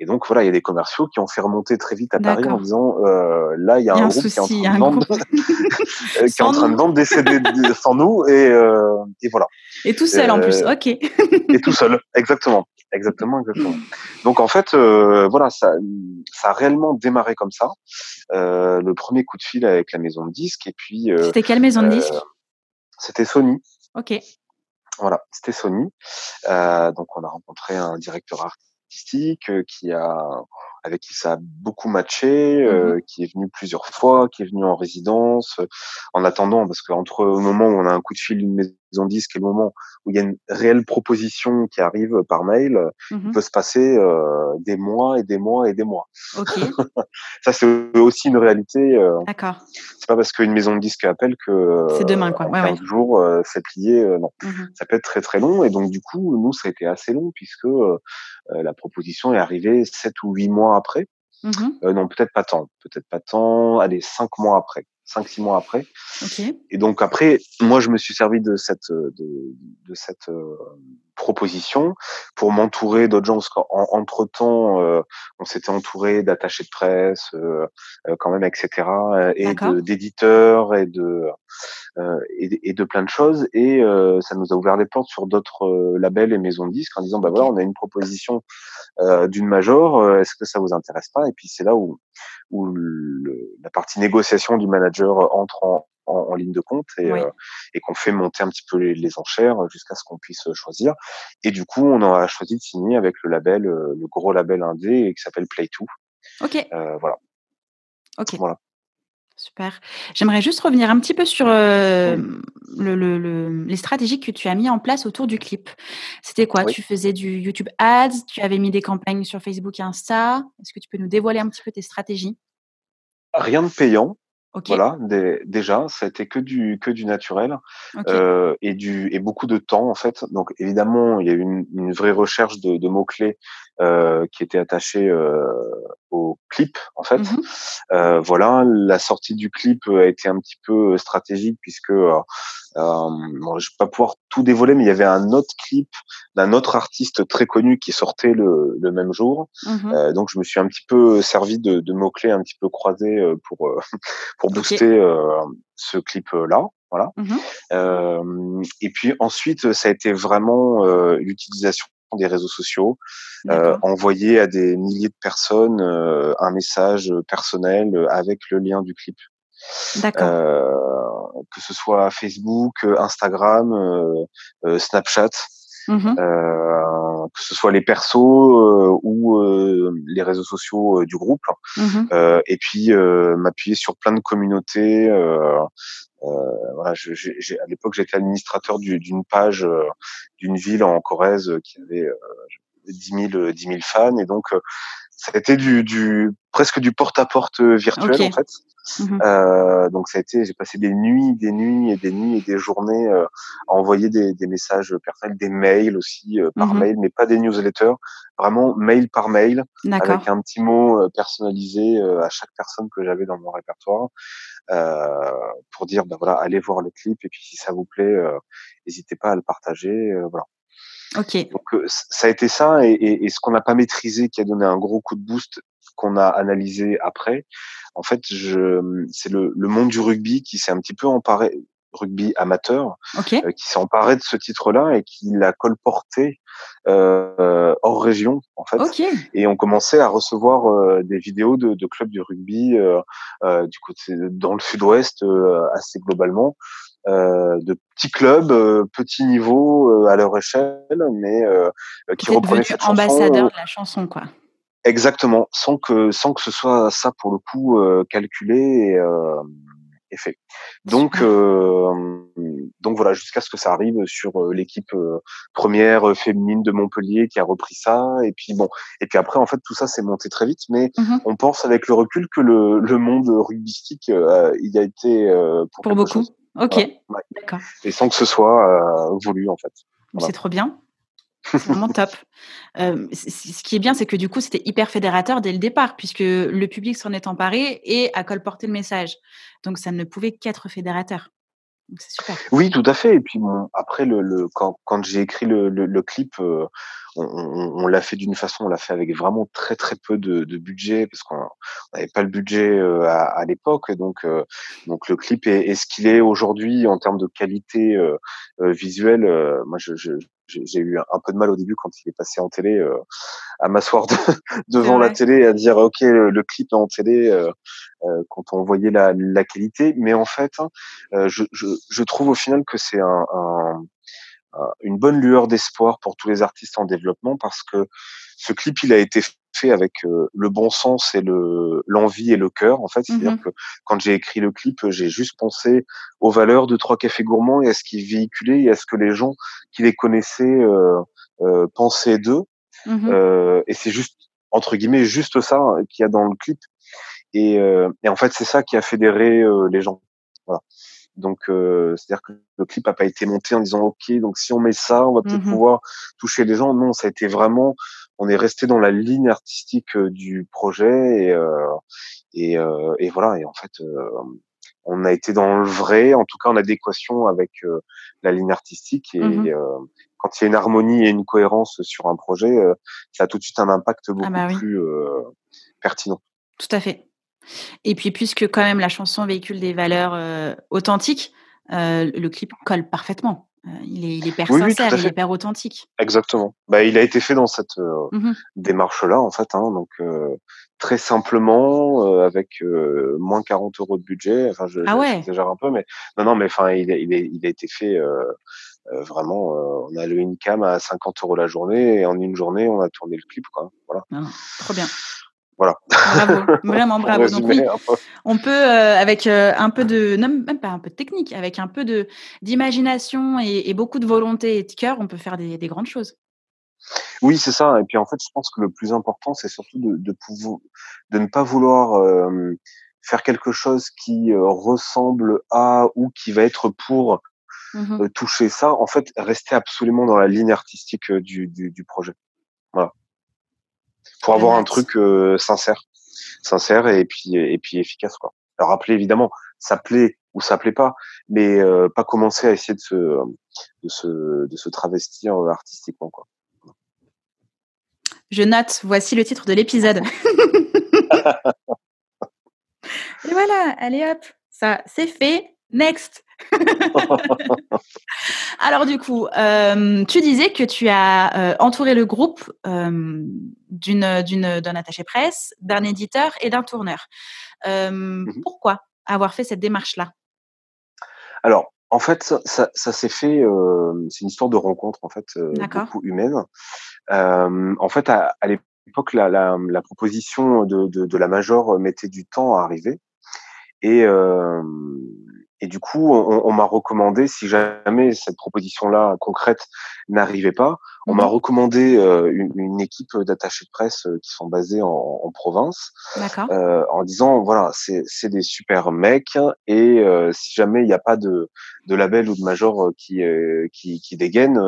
Speaker 2: Et donc voilà, il y a des commerciaux qui ont fait remonter très vite à Paris en disant euh, là il y a, un, groupe qui est en train de vendre, qui est en train de vendre des CD sans nous et, euh, et voilà.
Speaker 1: Et tout seul en plus, euh, ok.
Speaker 2: et tout seul, exactement, exactement, exactement. Donc en fait, euh, voilà, ça, ça a réellement démarré comme ça. Euh, le premier coup de fil avec la maison de disques et puis.
Speaker 1: C'était quelle maison de disques?
Speaker 2: C'était Sony.
Speaker 1: Ok.
Speaker 2: Voilà, c'était Sony. donc on a rencontré un directeur artistique euh, qui a avec qui ça a beaucoup matché, mmh euh, qui est venu plusieurs fois, qui est venu en résidence, euh, en attendant, parce qu'entre le moment où on a un coup de fil d'une maison disque et le moment où il y a une réelle proposition qui arrive par mail, mmh il peut se passer des mois et des mois et des mois. ça c'est aussi une réalité.
Speaker 1: D'accord.
Speaker 2: C'est pas parce qu'une maison de disque appelle que
Speaker 1: c'est demain quoi.
Speaker 2: Ouais, 15 jours c'est plié. non, mmh ça peut être très très long et donc du coup nous ça a été assez long puisque la proposition est arrivée sept ou huit mois après. Euh, non, peut-être pas tant. Peut-être pas tant. Allez, cinq mois après. Cinq, six mois après. Et donc après, moi, je me suis servi de cette, de, de cette euh, proposition pour m'entourer d'autres gens parce qu'entre temps euh, on s'était entouré d'attachés de presse euh, euh, quand même etc et d'éditeurs et de et, de plein de choses. Et ça nous a ouvert les portes sur d'autres labels et maisons de disques en disant bah voilà on a une proposition d'une major est-ce que ça vous intéresse pas? Et puis c'est là où où la partie négociation du manager entre en, en, ligne de compte et, euh, et qu'on fait monter un petit peu les, enchères jusqu'à ce qu'on puisse choisir. Et du coup, on a choisi de signer avec le label, euh, le gros label indé qui s'appelle Play2.
Speaker 1: Ok.
Speaker 2: Euh, voilà.
Speaker 1: Ok. Voilà. Super. J'aimerais juste revenir un petit peu sur le, le, les stratégies que tu as mis en place autour du clip. C'était quoi? Tu faisais du YouTube Ads, tu avais mis des campagnes sur Facebook et Insta. Est-ce que tu peux nous dévoiler un petit peu tes stratégies?
Speaker 2: Rien de payant. Voilà, déjà, ça a été que du que du naturel euh, et du et beaucoup de temps en fait. Donc évidemment, il y a eu une, une vraie recherche de, de mots clés euh, qui était attachée euh, au clip en fait. Mmh euh, voilà, la sortie du clip a été un petit peu stratégique puisque euh, bon, je vais pas pouvoir tout dévoiler, mais il y avait un autre clip d'un autre artiste très connu qui sortait le, le même jour. Mmh euh, donc je me suis un petit peu servi de, de mots clés un petit peu croisés pour pour booster ce clip là. Voilà. Mmh et puis ensuite, ça a été vraiment l'utilisation des réseaux sociaux, euh, envoyer à des milliers de personnes euh, un message personnel avec le lien du clip. Euh, que ce soit Facebook, Instagram, euh, Snapchat, mmh que ce soit les persos ou les réseaux sociaux du groupe. Mmh et puis m'appuyer sur plein de communautés. voilà, je, j'ai, à l'époque, j'étais administrateur d'une page d'une ville en Corrèze qui avait 10 000, 10 000 fans. Et donc, ça a été du, du presque du porte-à-porte virtuel en fait. Mmh euh, donc ça a été, j'ai passé des nuits, des nuits et des nuits et des journées euh, à envoyer des, des, messages personnels, des mails aussi euh, par mmh mail, mais pas des newsletters, vraiment mail par mail, avec un petit mot euh, personnalisé à chaque personne que j'avais dans mon répertoire, pour dire ben voilà, allez voir le clip et puis si ça vous plaît, n'hésitez pas à le partager, voilà.
Speaker 1: Ok.
Speaker 2: Donc ça a été ça et, et, et ce qu'on n'a pas maîtrisé qui a donné un gros coup de boost qu'on a analysé après, en fait, je, c'est le, le, monde du rugby qui s'est un petit peu emparé, rugby amateur,
Speaker 1: euh,
Speaker 2: qui s'est emparé de ce titre-là et qui l'a colporté euh, hors région, en fait. Et on commençait à recevoir euh, des vidéos de, de, clubs du rugby euh, euh du côté dans le sud-ouest assez globalement. De petits clubs, petits niveaux à leur échelle, mais qui reprenaient cette
Speaker 1: ambassadeur de la chanson, quoi.
Speaker 2: Exactement, sans que sans que ce soit ça pour le coup euh, calculé et, euh, et, fait. Donc euh, donc voilà, jusqu'à ce que ça arrive sur euh, l'équipe euh, première féminine de Montpellier qui a repris ça et puis bon et puis après en fait tout ça s'est monté très vite, mais mmh on pense avec le recul que le, le monde rugbystique il a été pour,
Speaker 1: pour beaucoup. Ok, d'accord.
Speaker 2: Et sans que ce soit voulu en fait.
Speaker 1: C'est trop bien. C'est vraiment top. ce qui est bien, c'est que du coup, c'était hyper fédérateur dès le départ, puisque le public s'en est emparé et a colporté le message. Donc, ça ne pouvait qu'être fédérateur.
Speaker 2: Oui, tout à fait. Et puis, après, le, quand, quand j'ai écrit le, le, clip, on, l'a fait d'une façon, on l'a fait avec vraiment très très peu de, de budget parce qu'on n'avait pas le budget à, à l'époque. Donc, donc le clip est, est ce qu'il est aujourd'hui en termes de qualité visuelle. moi, je, je, j'ai eu un peu de mal au début quand il est passé en télé euh, à m'asseoir devant la télé et à dire ok le, clip est en télé euh, euh, quand on voyait la, la, qualité. Mais en fait hein, je, je, je, trouve au final que c'est un, un, une bonne lueur d'espoir pour tous les artistes en développement parce que ce clip il a été fait avec euh, le bon sens et le l'envie et le cœur en fait. C'est-à-dire mmh que quand j'ai écrit le clip j'ai juste pensé aux valeurs de trois cafés gourmands et à ce qu'ils véhiculaient et à ce que les gens qui les connaissaient euh, euh, pensaient d'eux. Euh, et c'est juste entre guillemets juste ça qu'il y a dans le clip. Et, et en fait c'est ça qui a fédéré les gens. Voilà. Donc, c'est-à-dire que le clip a pas été monté en disant OK, donc si on met ça, on va peut-être mmh pouvoir toucher les gens. Non, ça a été vraiment on est resté dans la ligne artistique du projet et, et, et, voilà. Et en fait, on a été dans le vrai, en tout cas en adéquation avec la ligne artistique. Et mmh quand il y a une harmonie et une cohérence sur un projet, ça a tout de suite un impact ah beaucoup bah plus pertinent.
Speaker 1: Tout à fait. Et puis, puisque quand même la chanson véhicule des valeurs authentiques, le clip colle parfaitement. Euh, il est, il est hyper sincère, il est hyper authentique.
Speaker 2: Exactement. Bah, il a été fait dans cette euh, mmh démarche-là, en fait. Hein, donc, euh, très simplement, avec moins 40 euros de budget. Enfin, je, ah ouais. j'exagère un peu, mais non, non, mais enfin, il, il, il a été fait vraiment. on a le income à 50 euros la journée, et en une journée, on a tourné le clip, quoi. Voilà.
Speaker 1: Ah, trop bien.
Speaker 2: Voilà.
Speaker 1: Bravo, vraiment bravo. Donc oui, on peut euh, avec euh, un peu de, non, même pas un peu de technique, avec un peu de d'imagination et, beaucoup de volonté et de cœur, on peut faire des, grandes choses.
Speaker 2: Oui, c'est ça. Et puis en fait, je pense que le plus important, c'est surtout de, de, pouvoir, de ne pas vouloir euh, faire quelque chose qui ressemble à ou qui va être pour mmh toucher ça. En fait, rester absolument dans la ligne artistique du, du, du projet. Pour avoir un truc euh, sincère, sincère et puis et puis efficace quoi. Alors rappeler évidemment, ça plaît ou ça plaît pas, mais euh, pas commencer à essayer de se de se de se travestir euh, artistiquement quoi.
Speaker 1: Je note, voici le titre de l'épisode. et voilà, allez hop, ça c'est fait. Next. Alors du coup, euh, tu disais que tu as euh, entouré le groupe euh, d'une, d'une, d'un attaché presse, d'un éditeur et d'un tourneur. Mmh pourquoi avoir fait cette démarche-là?
Speaker 2: Alors, en fait, ça, ça, s'est fait. c'est une histoire de rencontre en fait, beaucoup humaine. en fait, à, l'époque, la, la, la proposition de, de, de, la major mettait du temps à arriver. Et, et du coup, on, m'a recommandé, si jamais cette proposition-là concrète n'arrivait pas, on m'a mmh recommandé euh, une, équipe d'attachés de presse euh, qui sont basés en, province, euh, en disant voilà, c'est des super mecs et si jamais il n'y a pas de, de label ou de major qui qui, qui dégaine,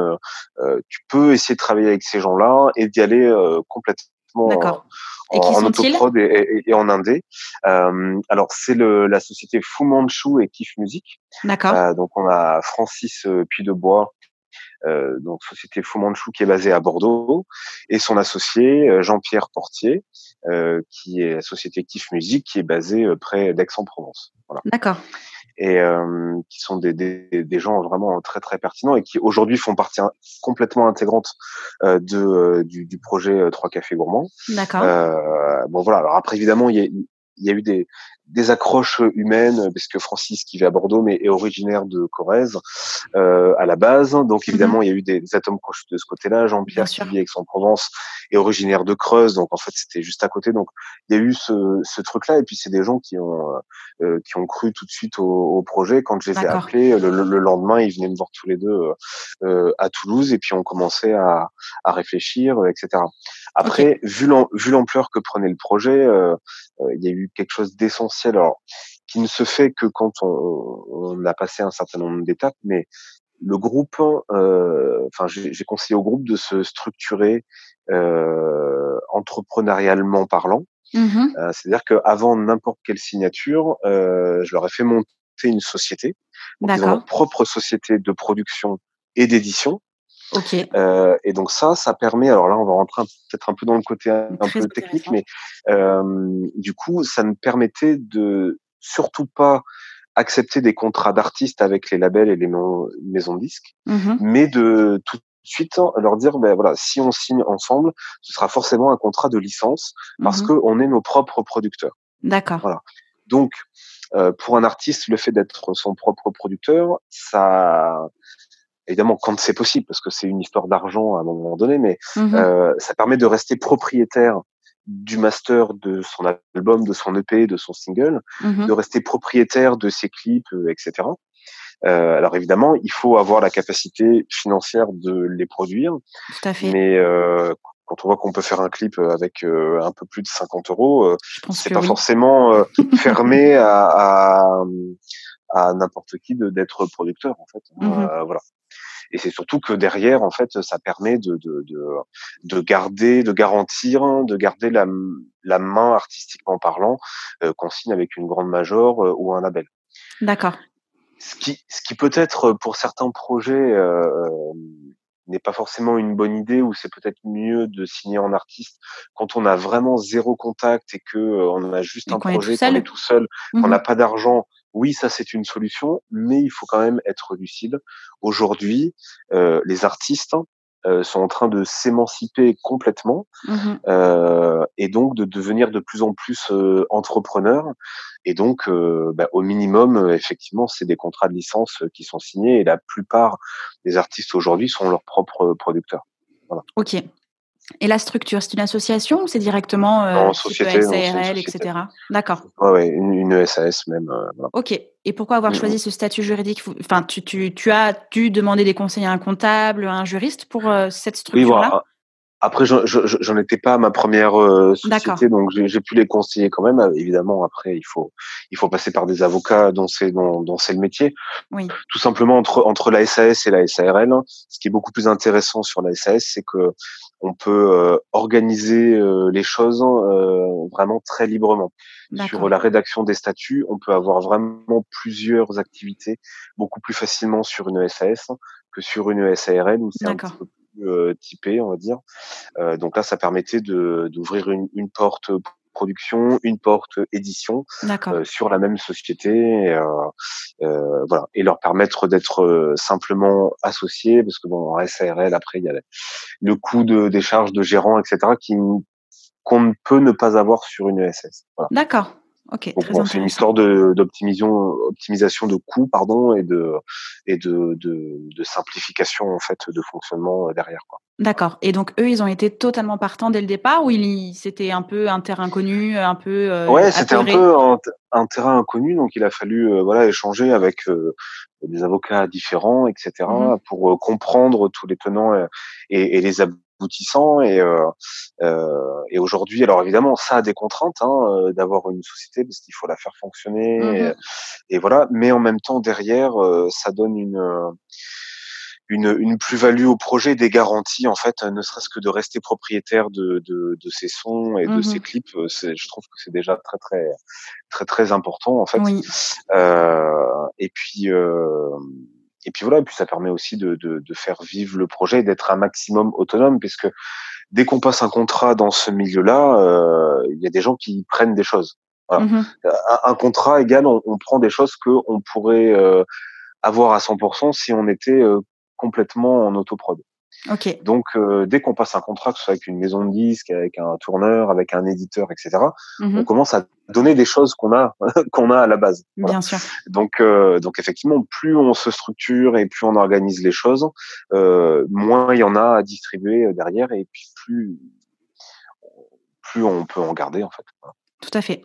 Speaker 2: tu peux essayer de travailler avec ces gens-là et d'y aller complètement et en, autoprod et, et, en indé. Euh, alors c'est la société Fu Manchu et Kif Music.
Speaker 1: D'accord. Euh,
Speaker 2: donc on a Francis euh, Puy de Bois. Euh, donc société Fu Manchu qui est basée à Bordeaux et son associé Jean-Pierre Portier euh, qui est la société Kif Music qui est basée près d'Aix-en-Provence.
Speaker 1: Voilà. D'accord
Speaker 2: et euh, qui sont des, des, des, gens vraiment très très pertinents et qui aujourd'hui font partie complètement intégrante euh, de euh, du, du, projet Trois Cafés Gourmands.
Speaker 1: D'accord.
Speaker 2: bon voilà. Alors après évidemment il y a, il y a eu des, des accroches humaines, parce que Francis, qui vit à Bordeaux, mais est originaire de Corrèze euh, à la base. Donc mhm. évidemment, il y a eu des, atomes crochus de ce côté-là. Jean-Pierre, qui vit Aix-en-Provence, est originaire de Creuse, donc en fait, c'était juste à côté. Donc il y a eu ce, ce truc-là, et puis c'est des gens qui ont euh, qui ont cru tout de suite au, au projet. Quand je les ai appelés, le, le, lendemain, ils venaient me voir tous les deux euh, à Toulouse, et puis on commençait à, à réfléchir, etc. Après, vu l'ampleur que prenait le projet, euh, euh, il y a eu quelque chose d'essentiel, alors qui ne se fait que quand on, on a passé un certain nombre d'étapes, mais le groupe, euh, enfin, j'ai conseillé au groupe de se structurer euh, entrepreneurialement parlant.
Speaker 1: Mmh
Speaker 2: euh, C'est-à-dire qu'avant n'importe quelle signature, euh, je leur ai fait monter une société, donc ils ont leur propre société de production et d'édition.
Speaker 1: Okay.
Speaker 2: Euh, et donc ça, ça permet. Alors là, on va rentrer peut-être un peu dans le côté un, peu technique, mais euh, du coup, ça me permettait de surtout pas accepter des contrats d'artistes avec les labels et les maisons de disques,
Speaker 1: mmh
Speaker 2: mais de tout de suite leur dire ben voilà si on signe ensemble ce sera forcément un contrat de licence parce mmh que on est nos propres producteurs.
Speaker 1: D'accord.
Speaker 2: Voilà. Donc euh, pour un artiste le fait d'être son propre producteur ça évidemment quand c'est possible, parce que c'est une histoire d'argent à un moment donné, mais
Speaker 1: mmh
Speaker 2: euh, ça permet de rester propriétaire du master de son album, de son EP, de son single,
Speaker 1: mmh
Speaker 2: de rester propriétaire de ses clips, euh, etc. Euh, alors évidemment, il faut avoir la capacité financière de les produire.
Speaker 1: Tout à fait.
Speaker 2: Mais euh, quand on voit qu'on peut faire un clip avec euh, un peu plus de 50 euros, euh, c'est pas forcément fermé à, à, à n'importe qui d'être producteur en fait.
Speaker 1: Mmh
Speaker 2: voilà et c'est surtout que derrière en fait ça permet de de, de, de garder de garantir de garder la, la main artistiquement parlant euh, qu'on signe avec une grande major euh, ou un label.
Speaker 1: D'accord.
Speaker 2: Ce qui ce qui peut être pour certains projets euh, n'est pas forcément une bonne idée ou c'est peut-être mieux de signer en artiste quand on a vraiment zéro contact et que on a juste un projet qu'on est tout seul, qu'on n'a mmh pas d'argent oui, ça c'est une solution, mais il faut quand même être lucide. Aujourd'hui, euh, les artistes euh, sont en train de s'émanciper complètement
Speaker 1: mmh
Speaker 2: euh, et donc de devenir de plus en plus entrepreneurs. Et donc, bah, au minimum, effectivement, c'est des contrats de licence qui sont signés et la plupart des artistes aujourd'hui sont leurs propres producteurs. Voilà.
Speaker 1: Ok. Et la structure, c'est une association ou c'est directement
Speaker 2: euh, société,
Speaker 1: SARL, etc. D'accord.
Speaker 2: Ouais, ouais, une, une, SAS même. Euh,
Speaker 1: ok. Et pourquoi avoir choisi ce statut juridique? Enfin, tu, tu, tu, as dû demander des conseils à un comptable, à un juriste pour euh, cette structure-là?
Speaker 2: Après, j'en étais pas à ma première euh, société, donc j'ai pu les conseiller quand même. Évidemment, après, il faut il faut passer par des avocats dont c'est dont, dont c'est le métier.
Speaker 1: Oui.
Speaker 2: Tout simplement entre entre la SAS et la SARL, ce qui est beaucoup plus intéressant sur la SAS, c'est que on peut euh, organiser euh, les choses euh, vraiment très librement. Sur la rédaction des statuts, on peut avoir vraiment plusieurs activités beaucoup plus facilement sur une SAS que sur une SARL où c'est un petit peu euh, typé, on va dire. Euh, donc là, ça permettait d'ouvrir une, une, porte production, une porte édition euh, sur la même société, euh, voilà, et leur permettre d'être simplement associés, parce que bon, en SARL après il y a le coût de, des charges de gérant, etc., qui qu'on ne peut ne pas avoir sur une ESS.
Speaker 1: D'accord. Ok.
Speaker 2: Donc c'est une histoire d'optimisation, optimisation de coûts, pardon, et de et de, de, de, simplification en fait de fonctionnement derrière quoi.
Speaker 1: D'accord. Et donc eux, ils ont été totalement partants dès le départ ou c'était un peu un terrain inconnu, un peu
Speaker 2: euh, Ouais, c'était un peu un, terrain inconnu, donc il a fallu euh, voilà échanger avec euh, des avocats différents, etc., mmh pour euh, comprendre tous les tenants et, et les aboutissants. Et, et aujourd'hui, alors évidemment, ça a des contraintes hein, d'avoir une société parce qu'il faut la faire fonctionner, mmh et, voilà. Mais en même temps, derrière, ça donne une une, une plus-value au projet, des garanties en fait, ne serait-ce que de rester propriétaire de, de, de ses sons et de mmh clips. Euh, je trouve que c'est déjà très très très très important en fait. Oui. Euh, et puis euh, et puis voilà, et puis ça permet aussi de, de, de faire vivre le projet, d'être un maximum autonome, puisque dès qu'on passe un contrat dans ce milieu-là, euh, il y a des gens qui prennent des choses. Voilà. Mmh un, un, contrat égal, on, on prend des choses que on pourrait euh, avoir à 100% si on était complètement en autoprod.
Speaker 1: Okay.
Speaker 2: Donc, euh, dès qu'on passe un contrat, que ce soit avec une maison de disques, avec un tourneur, avec un éditeur, etc., mmh on commence à donner des choses qu'on a qu'on a à la base.
Speaker 1: Bien sûr.
Speaker 2: Donc, euh, donc effectivement, plus on se structure et plus on organise les choses, euh, moins il y en a à distribuer derrière, et puis plus plus on peut en garder en fait.
Speaker 1: Tout à fait.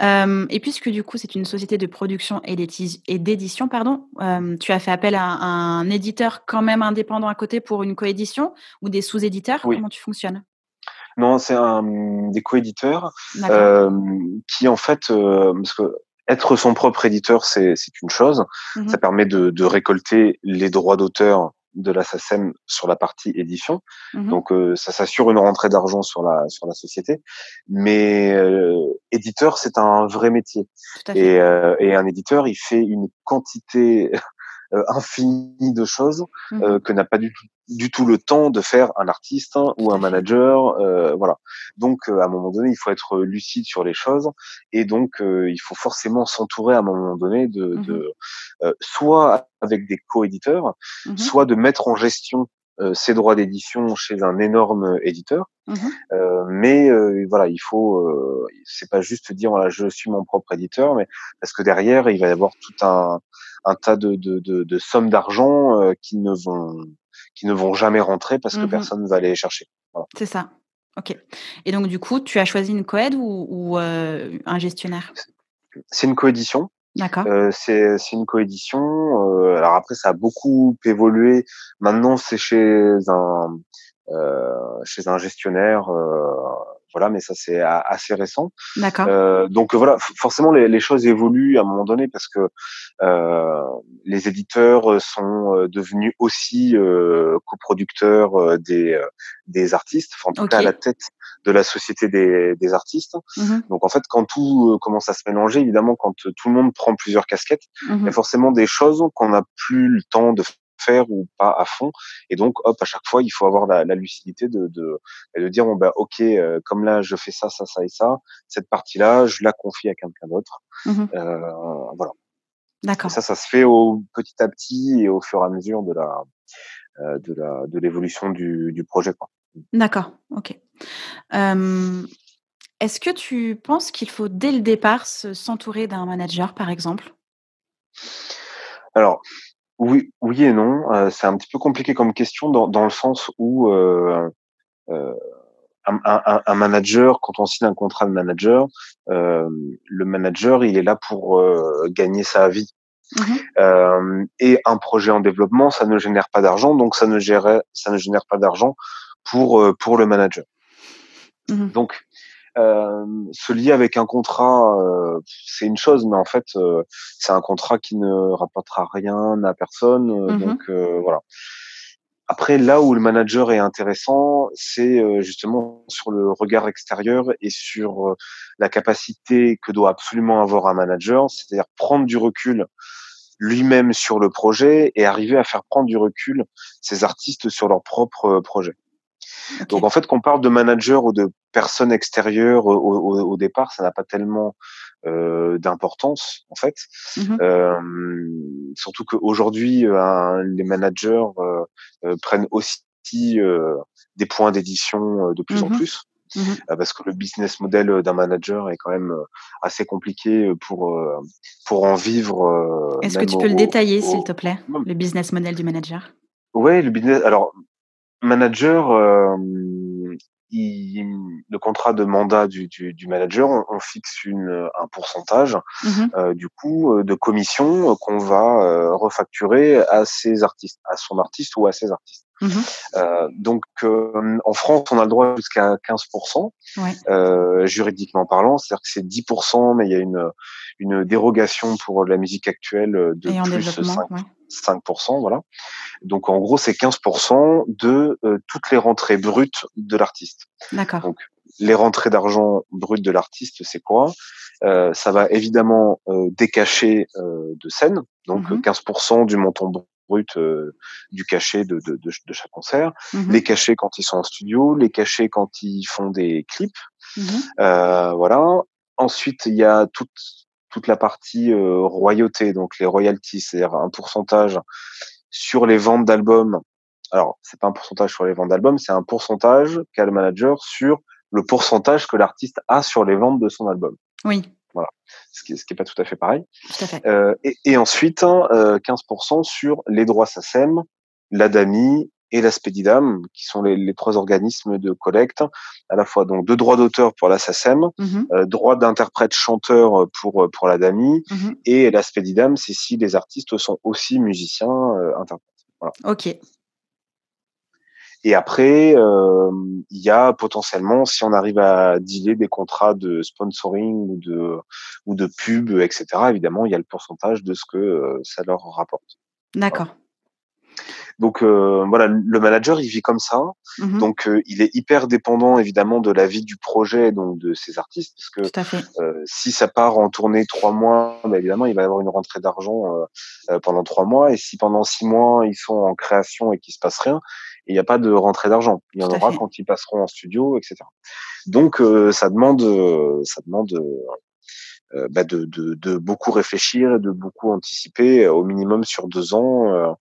Speaker 1: Et puisque du coup c'est une société de production et d'édition, pardon, tu as fait appel à un, éditeur quand même indépendant à côté pour une coédition ou des sous-éditeurs? Comment tu fonctionnes?
Speaker 2: Non, c'est un des coéditeurs qui en fait, parce que être son propre éditeur, c'est une chose. Mmh Ça permet de, de récolter les droits d'auteur de la SACEM sur la partie édition. Mmh Donc euh, ça s'assure une rentrée d'argent sur la sur la société. Mais euh, éditeur, c'est un vrai métier. Et, euh, et un éditeur, il fait une quantité euh, infini de choses mmh euh, que n'a pas du, du, tout le temps de faire un artiste hein, ou un manager. Euh, voilà. Donc, à un moment donné, il faut être lucide sur les choses et donc il faut forcément s'entourer à un moment donné de, mmh de soit avec des co-éditeurs, mmh soit de mettre en gestion ses droits d'édition chez un énorme éditeur. Euh, mais voilà, il faut, c'est pas juste dire voilà, je suis mon propre éditeur, mais parce que derrière il va y avoir tout un, un tas de, de, de, de sommes d'argent euh, qui ne vont qui ne vont jamais rentrer parce que mmh personne ne va aller les chercher.
Speaker 1: C'est ça. Ok. Et donc du coup, tu as choisi une coed ou, ou euh, un gestionnaire?
Speaker 2: C'est une coédition.
Speaker 1: D'accord.
Speaker 2: Euh, c'est une coédition. Euh, alors après, ça a beaucoup évolué. Maintenant, c'est chez un euh, chez un gestionnaire voilà, mais ça c'est assez récent.
Speaker 1: D'accord.
Speaker 2: Euh, donc voilà, forcément les, les, choses évoluent à un moment donné parce que euh, les éditeurs sont euh, devenus aussi euh, coproducteurs des des artistes, enfin en tout cas à la tête de la société des, des artistes. Mmh donc en fait, quand tout commence à se mélanger, évidemment, quand tout le monde prend plusieurs casquettes, mmh il y a forcément des choses qu'on n'a plus le temps de faire ou pas à fond. Et donc, hop, à chaque fois, il faut avoir la, la lucidité de, de, de dire, bon, bah, ok, euh, comme là, je fais ça, ça, ça et ça, cette partie-là, je la confie à quelqu'un d'autre. Mmh euh, voilà.
Speaker 1: D'accord.
Speaker 2: Ça, ça se fait au petit à petit et au fur et à mesure de la euh, de la de l'évolution du, du projet.
Speaker 1: D'accord. Ok. Est-ce que tu penses qu'il faut dès le départ s'entourer d'un manager, par exemple?
Speaker 2: Alors, oui, oui et non. Euh, c'est un petit peu compliqué comme question dans, dans le sens où euh, euh, un, un, un, manager, quand on signe un contrat de manager, euh, le manager, il est là pour euh, gagner sa vie. Mmh et un projet en développement, ça ne génère pas d'argent, donc ça ne ça ne génère pas d'argent pour pour le manager. Mmh donc euh, se lier avec un contrat, euh, c'est une chose, mais en fait, euh, c'est un contrat qui ne rapportera rien à personne. Mmh donc voilà. Après, là où le manager est intéressant, c'est justement sur le regard extérieur et sur la capacité que doit absolument avoir un manager, c'est-à-dire prendre du recul lui-même sur le projet et arriver à faire prendre du recul ses artistes sur leur propre projet. Donc en fait, qu'on parle de manager ou de personnes extérieures au, au, au départ, ça n'a pas tellement euh, d'importance en fait. Mmh euh, surtout qu'aujourd'hui, euh, les managers euh, euh, prennent aussi des points d'édition de plus en mmh plus. mmh parce que le business model d'un manager est quand même assez compliqué pour pour en vivre.
Speaker 1: Est-ce que tu peux le détailler, s'il te plaît, le business model du manager?
Speaker 2: Oui, le business. Alors, manager, le contrat de mandat du, du, du manager, on, fixe une, un pourcentage mmh euh, du coup euh, de commission qu'on va euh, refacturer à ses artistes, à son artiste ou à ses artistes. Mmh euh, donc en France, on a le droit jusqu'à 15%, ouais. juridiquement parlant, c'est-à-dire que c'est 10%, mais il y a une, une dérogation pour la musique actuelle de plus 5, ouais. 5%, voilà. Donc en gros, c'est 15% de euh, toutes les rentrées brutes de l'artiste.
Speaker 1: D'accord. Donc
Speaker 2: les rentrées d'argent brutes de l'artiste, c'est quoi? Euh, Ça va évidemment euh, décacher euh, de scène, donc 15% mmh du montant brut du cachet de, de, de, de chaque concert, mmh les cachets quand ils sont en studio, les cachets quand ils font des clips, mmh voilà. Ensuite, il y a toute toute la partie euh, royauté, donc les royalties, c'est-à-dire un pourcentage sur les ventes d'albums. Alors, c'est pas un pourcentage sur les ventes d'albums, c'est un pourcentage qu'a le manager sur le pourcentage que l'artiste a sur les ventes de son album.
Speaker 1: Oui.
Speaker 2: Voilà. Ce qui, ce qui est pas tout à fait pareil.
Speaker 1: Tout à fait.
Speaker 2: Euh, et, et, ensuite, euh, 15% sur les droits SACEM, l'ADAMI et la Spedidam, qui sont les, les, trois organismes de collecte, à la fois donc de droits d'auteur pour la SACEM, mmh euh, droit d'interprète chanteur pour pour la DAMI, mmh et la Spedidam, c'est si les artistes sont aussi musiciens euh, interprètes. Voilà.
Speaker 1: Ok.
Speaker 2: Et après, euh, il y a potentiellement, si on arrive à dealer des contrats de sponsoring ou de ou de pub, etc. Évidemment, il y a le pourcentage de ce que euh, ça leur rapporte.
Speaker 1: D'accord.
Speaker 2: Donc euh, voilà, le manager, il vit comme ça. Mmh donc euh, il est hyper dépendant évidemment de la vie du projet, donc de ses artistes, parce que euh, si ça part en tournée trois mois, bah, évidemment il va y avoir une rentrée d'argent euh, pendant trois mois. Et si pendant six mois ils sont en création et qu'il se passe rien, il n'y a pas de rentrée d'argent. Il y en aura quand ils passeront en studio, etc. Donc ça demande, ça demande euh, bah de, de, de, beaucoup réfléchir et de beaucoup anticiper au minimum sur deux ans euh,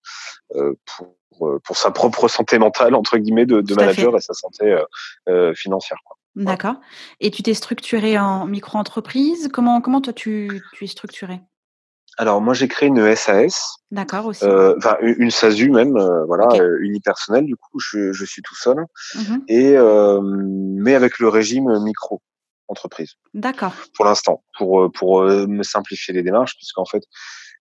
Speaker 2: euh pour, pour sa propre santé mentale entre guillemets de, de manager et sa santé euh, financière.
Speaker 1: D'accord. Et tu t'es structuré en micro-entreprise? Comment comment toi tu, tu es structuré
Speaker 2: alors moi j'ai créé une SAS.
Speaker 1: D'accord aussi.
Speaker 2: Euh, enfin une SASU même, euh, voilà, okay. unipersonnelle. Du coup je, je suis tout seul mmh. et mais avec le régime micro entreprise.
Speaker 1: D'accord.
Speaker 2: Pour l'instant, pour euh, pour euh, me simplifier les démarches, puisqu'en fait,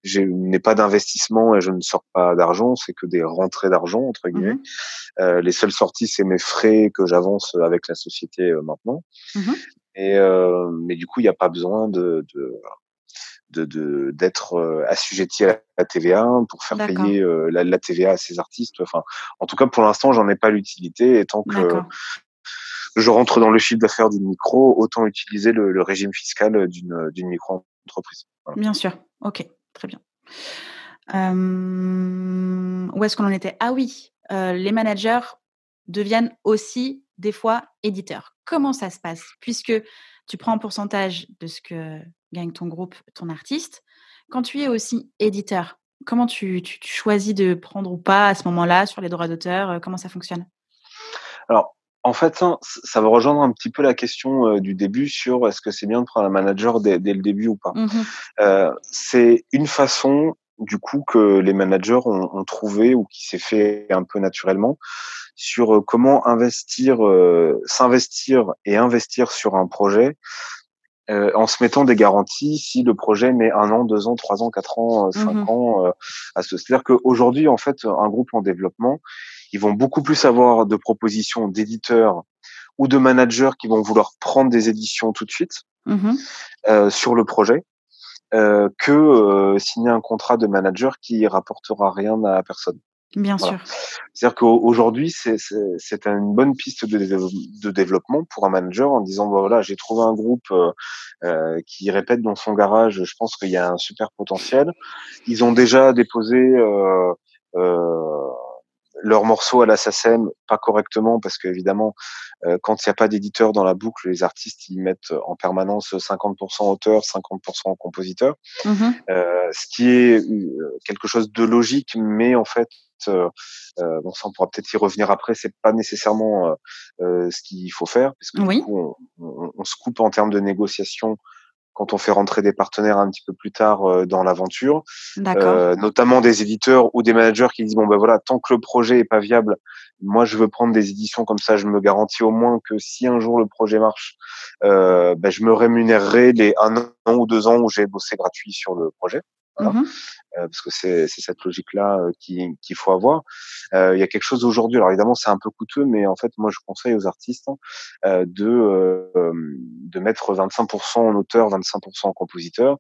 Speaker 2: je n'ai pas d'investissement et je ne sors pas d'argent, c'est que des rentrées d'argent entre guillemets. Mmh euh, les seules sorties, c'est mes frais que j'avance avec la société euh, maintenant. Mmh et euh, mais du coup, il n'y a pas besoin de, de de d'être de, assujetti à la TVA pour faire payer la, la, TVA à ces artistes. Enfin, en tout cas, pour l'instant, j'en ai pas l'utilité. Et tant que je rentre dans le chiffre d'affaires d'une micro, autant utiliser le, le régime fiscal d'une, d'une micro-entreprise.
Speaker 1: Voilà. Bien sûr. OK, très bien. Euh, où est-ce qu'on en était? Ah oui, euh, les managers deviennent aussi des fois éditeurs. Comment ça se passe? Puisque tu prends un pourcentage de ce que gagne ton groupe, ton artiste. Quand tu es aussi éditeur, comment tu, tu, tu choisis de prendre ou pas à ce moment-là sur les droits d'auteur? Comment ça fonctionne?
Speaker 2: Alors, en fait, ça va rejoindre un petit peu la question euh, du début sur est-ce que c'est bien de prendre un manager dès, dès le début ou pas. Mmh euh, c'est une façon, du coup, que les managers ont, ont trouvé ou qui s'est fait un peu naturellement sur euh, comment investir, euh, s'investir et investir sur un projet euh, en se mettant des garanties si le projet met un an, deux ans, trois ans, quatre ans, cinq mmh ans à ce. C'est-à-dire qu'aujourd'hui, en fait, un groupe en développement, ils vont beaucoup plus avoir de propositions d'éditeurs ou de managers qui vont vouloir prendre des éditions tout de suite mmh euh, sur le projet euh, que euh, signer un contrat de manager qui rapportera rien à personne.
Speaker 1: Bien voilà. sûr.
Speaker 2: C'est-à-dire qu'aujourd'hui, c'est une bonne piste de, de, développement pour un manager en disant bah, voilà, j'ai trouvé un groupe euh, euh, qui répète dans son garage, je pense qu'il y a un super potentiel. Ils ont déjà déposé euh, euh leurs morceaux à la SACEM pas correctement parce qu'évidemment, euh, quand il n'y a pas d'éditeur dans la boucle, les artistes ils mettent en permanence 50% auteur, 50% compositeur, mmh euh, ce qui est euh, quelque chose de logique, mais en fait bon, ça on pourra peut-être y revenir après. C'est pas nécessairement ce qu'il faut faire, parce que du coup, on, on, se coupe en termes de négociation quand on fait rentrer des partenaires un petit peu plus tard euh, dans l'aventure, euh, notamment des éditeurs ou des managers qui disent bon ben voilà tant que le projet est pas viable, moi je veux prendre des éditions comme ça, je me garantis au moins que si un jour le projet marche, euh, ben, je me rémunérerai les un an ou deux ans où j'ai bossé gratuit sur le projet. Mmh euh, parce que c'est cette logique-là qu'il faut avoir. Il y a quelque chose aujourd'hui, alors évidemment c'est un peu coûteux, mais en fait moi je conseille aux artistes de, de mettre 25% en auteur, 25% en compositeur,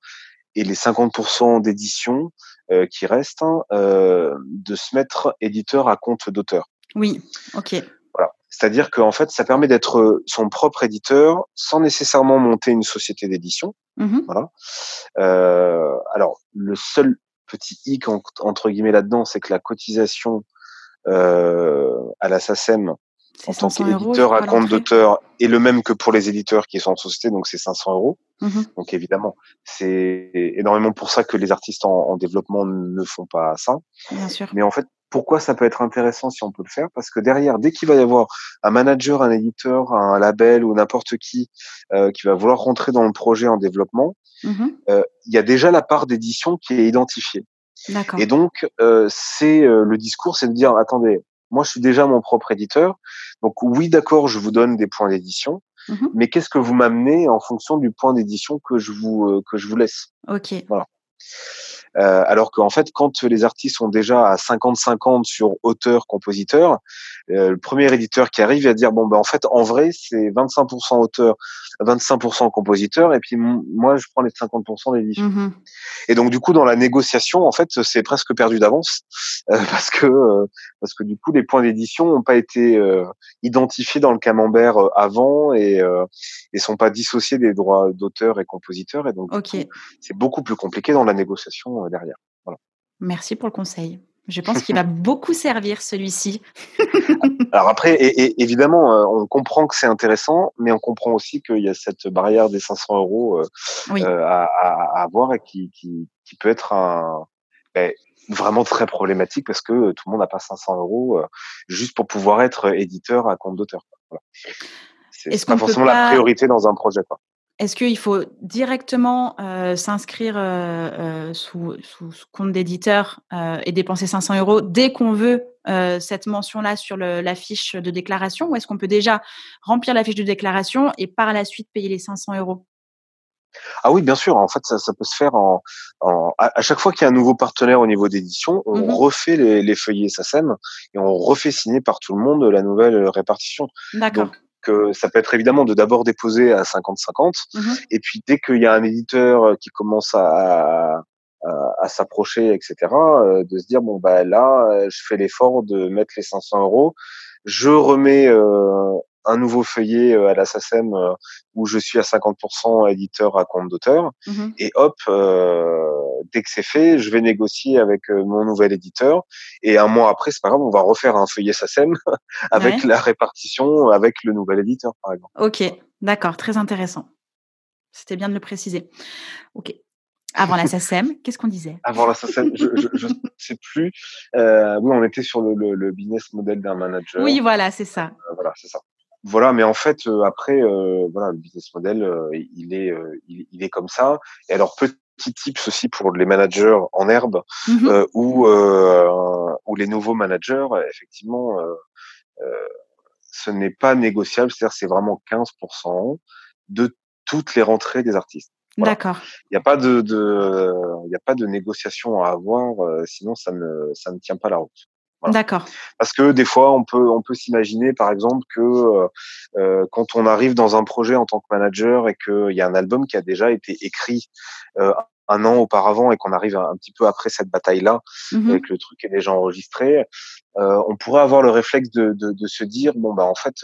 Speaker 2: et les 50% d'édition qui restent, hein, de se mettre éditeur à compte d'auteur.
Speaker 1: Oui, ok.
Speaker 2: C'est-à-dire qu'en fait, ça permet d'être euh, son propre éditeur sans nécessairement monter une société d'édition. Mmh voilà. Euh, alors, le seul petit hic entre guillemets là-dedans, c'est que la cotisation euh, à la SACEM en tant qu'éditeur à compte d'auteur est le même que pour les éditeurs qui sont en société, donc c'est 500 euros. Mmh donc évidemment, c'est énormément pour ça que les artistes en, en, développement ne font pas ça.
Speaker 1: Bien sûr.
Speaker 2: Mais en fait, pourquoi ça peut être intéressant si on peut le faire Parce que derrière, dès qu'il va y avoir un manager, un éditeur, un label ou n'importe qui euh, qui va vouloir rentrer dans le projet en développement, mmh euh, il y a déjà la part d'édition qui est identifiée. Et donc, euh, c'est euh, le discours, c'est de dire attendez, moi je suis déjà mon propre éditeur, donc oui d'accord, je vous donne des points d'édition, mmh mais qu'est-ce que vous m'amenez en fonction du point d'édition que je vous euh, que je vous laisse?
Speaker 1: Ok.
Speaker 2: Voilà. Euh, alors qu'en fait, quand les artistes sont déjà à 50-50 sur auteur-compositeur, euh, le premier éditeur qui arrive va dire bon ben en fait en vrai c'est 25% auteur, 25% compositeur et puis moi je prends les 50% d'édition. Mmh et donc du coup dans la négociation en fait c'est presque perdu d'avance euh, parce que parce que du coup les points d'édition n'ont pas été identifiés dans le camembert avant et et sont pas dissociés des droits d'auteur et compositeur. Et donc c'est beaucoup plus compliqué dans la négociation derrière. Voilà.
Speaker 1: Merci pour le conseil. Je pense qu'il va beaucoup servir celui-ci.
Speaker 2: Alors après, et, évidemment, euh, on comprend que c'est intéressant, mais on comprend aussi qu'il y a cette barrière des 500 euros euh, euh, à, avoir et qui, peut être un, ben, vraiment très problématique parce que tout le monde n'a pas 500 euros juste pour pouvoir être éditeur à compte d'auteur. Voilà. C'est pas forcément la priorité dans un projet. Quoi.
Speaker 1: Est-ce qu'il faut directement euh, s'inscrire euh, euh, sous, compte d'éditeur et dépenser 500 euros dès qu'on veut cette mention-là sur la fiche de déclaration ou est-ce qu'on peut déjà remplir la fiche de déclaration et par la suite payer les 500 euros?
Speaker 2: Ah oui, bien sûr. En fait, ça, peut se faire en, à, chaque fois qu'il y a un nouveau partenaire au niveau d'édition, on mmh refait les, les feuillets SACEM et on refait signer par tout le monde la nouvelle répartition.
Speaker 1: D'accord
Speaker 2: ça peut être évidemment de d'abord déposer à 50-50, mmh et puis dès qu'il y a un éditeur euh, qui commence à, à, s'approcher, etc., euh, de se dire bon bah là, euh, je fais l'effort de mettre les 500 euros, je remets un nouveau feuillet à la SACEM où je suis à 50% éditeur à compte d'auteur, mmh et hop, dès que c'est fait, je vais négocier avec euh, mon nouvel éditeur. Et un mois après, c'est pas grave, on va refaire un feuillet SACEM avec la répartition avec le nouvel éditeur, par exemple.
Speaker 1: Ok, d'accord, très intéressant. C'était bien de le préciser. Ok. Avant la SACEM, qu'est-ce qu'on disait?
Speaker 2: Avant la SACEM, je ne sais plus. Euh, oui, on était sur le, business model d'un manager.
Speaker 1: Oui, voilà, c'est ça.
Speaker 2: Euh, voilà, c'est ça. Voilà, mais en fait, après, voilà, le business model, il est, il, est comme ça. Et alors, peut petits tips aussi pour les managers en herbe euh, ou euh, ou les nouveaux managers effectivement euh, euh ce n'est pas négociable c'est-à-dire c'est vraiment 15% de toutes les rentrées des artistes
Speaker 1: D'accord.
Speaker 2: Il n'y a pas de, de il y a pas de négociation à avoir sinon ça ne ça ne tient pas la route.
Speaker 1: D'accord.
Speaker 2: Parce que des fois, on peut, on peut s'imaginer, par exemple, que euh, euh, quand on arrive dans un projet en tant que manager et qu'il y a un album qui a déjà été écrit euh, un an auparavant et qu'on arrive un, petit peu après cette bataille-là, mmh et que le truc est déjà enregistré, euh, on pourrait avoir le réflexe de, de, de, se dire bon bah en fait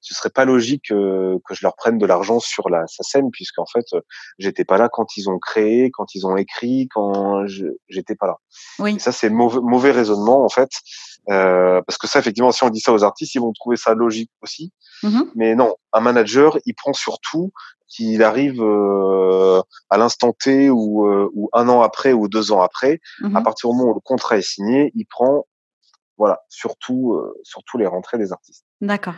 Speaker 2: ce serait pas logique euh, que je leur prenne de l'argent sur la SACEM puisqu'en fait euh, j'étais pas là quand ils ont créé, quand ils ont écrit, quand j'étais pas là.
Speaker 1: Oui.
Speaker 2: ça c'est mauvais, mauvais raisonnement en fait euh, parce que ça effectivement si on dit ça aux artistes ils vont trouver ça logique aussi. Mmh Mais non, un manager il prend surtout qu'il arrive euh, à l'instant T ou, ou un an après ou deux ans après, mmh à partir du moment où le contrat est signé, il prend voilà, surtout, surtout les rentrées des artistes.
Speaker 1: D'accord.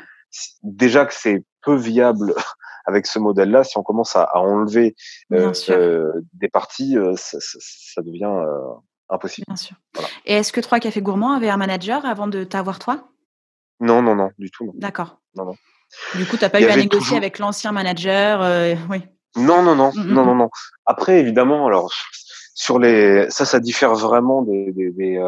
Speaker 2: Déjà que c'est peu viable avec ce modèle-là, si on commence à, enlever des parties, ça, ça, devient impossible.
Speaker 1: Bien sûr. Et est-ce que Trois Cafés Gourmands avait un manager avant de t'avoir toi?
Speaker 2: Non, non, non, du tout.
Speaker 1: D'accord.
Speaker 2: Non, non.
Speaker 1: Du coup, tu n'as pas eu à négocier avec l'ancien manager euh, oui.
Speaker 2: Non, non, non, mmh, mmh, non, non, mmh. non. Après, évidemment, alors sur les, ça, ça diffère vraiment des, des, des,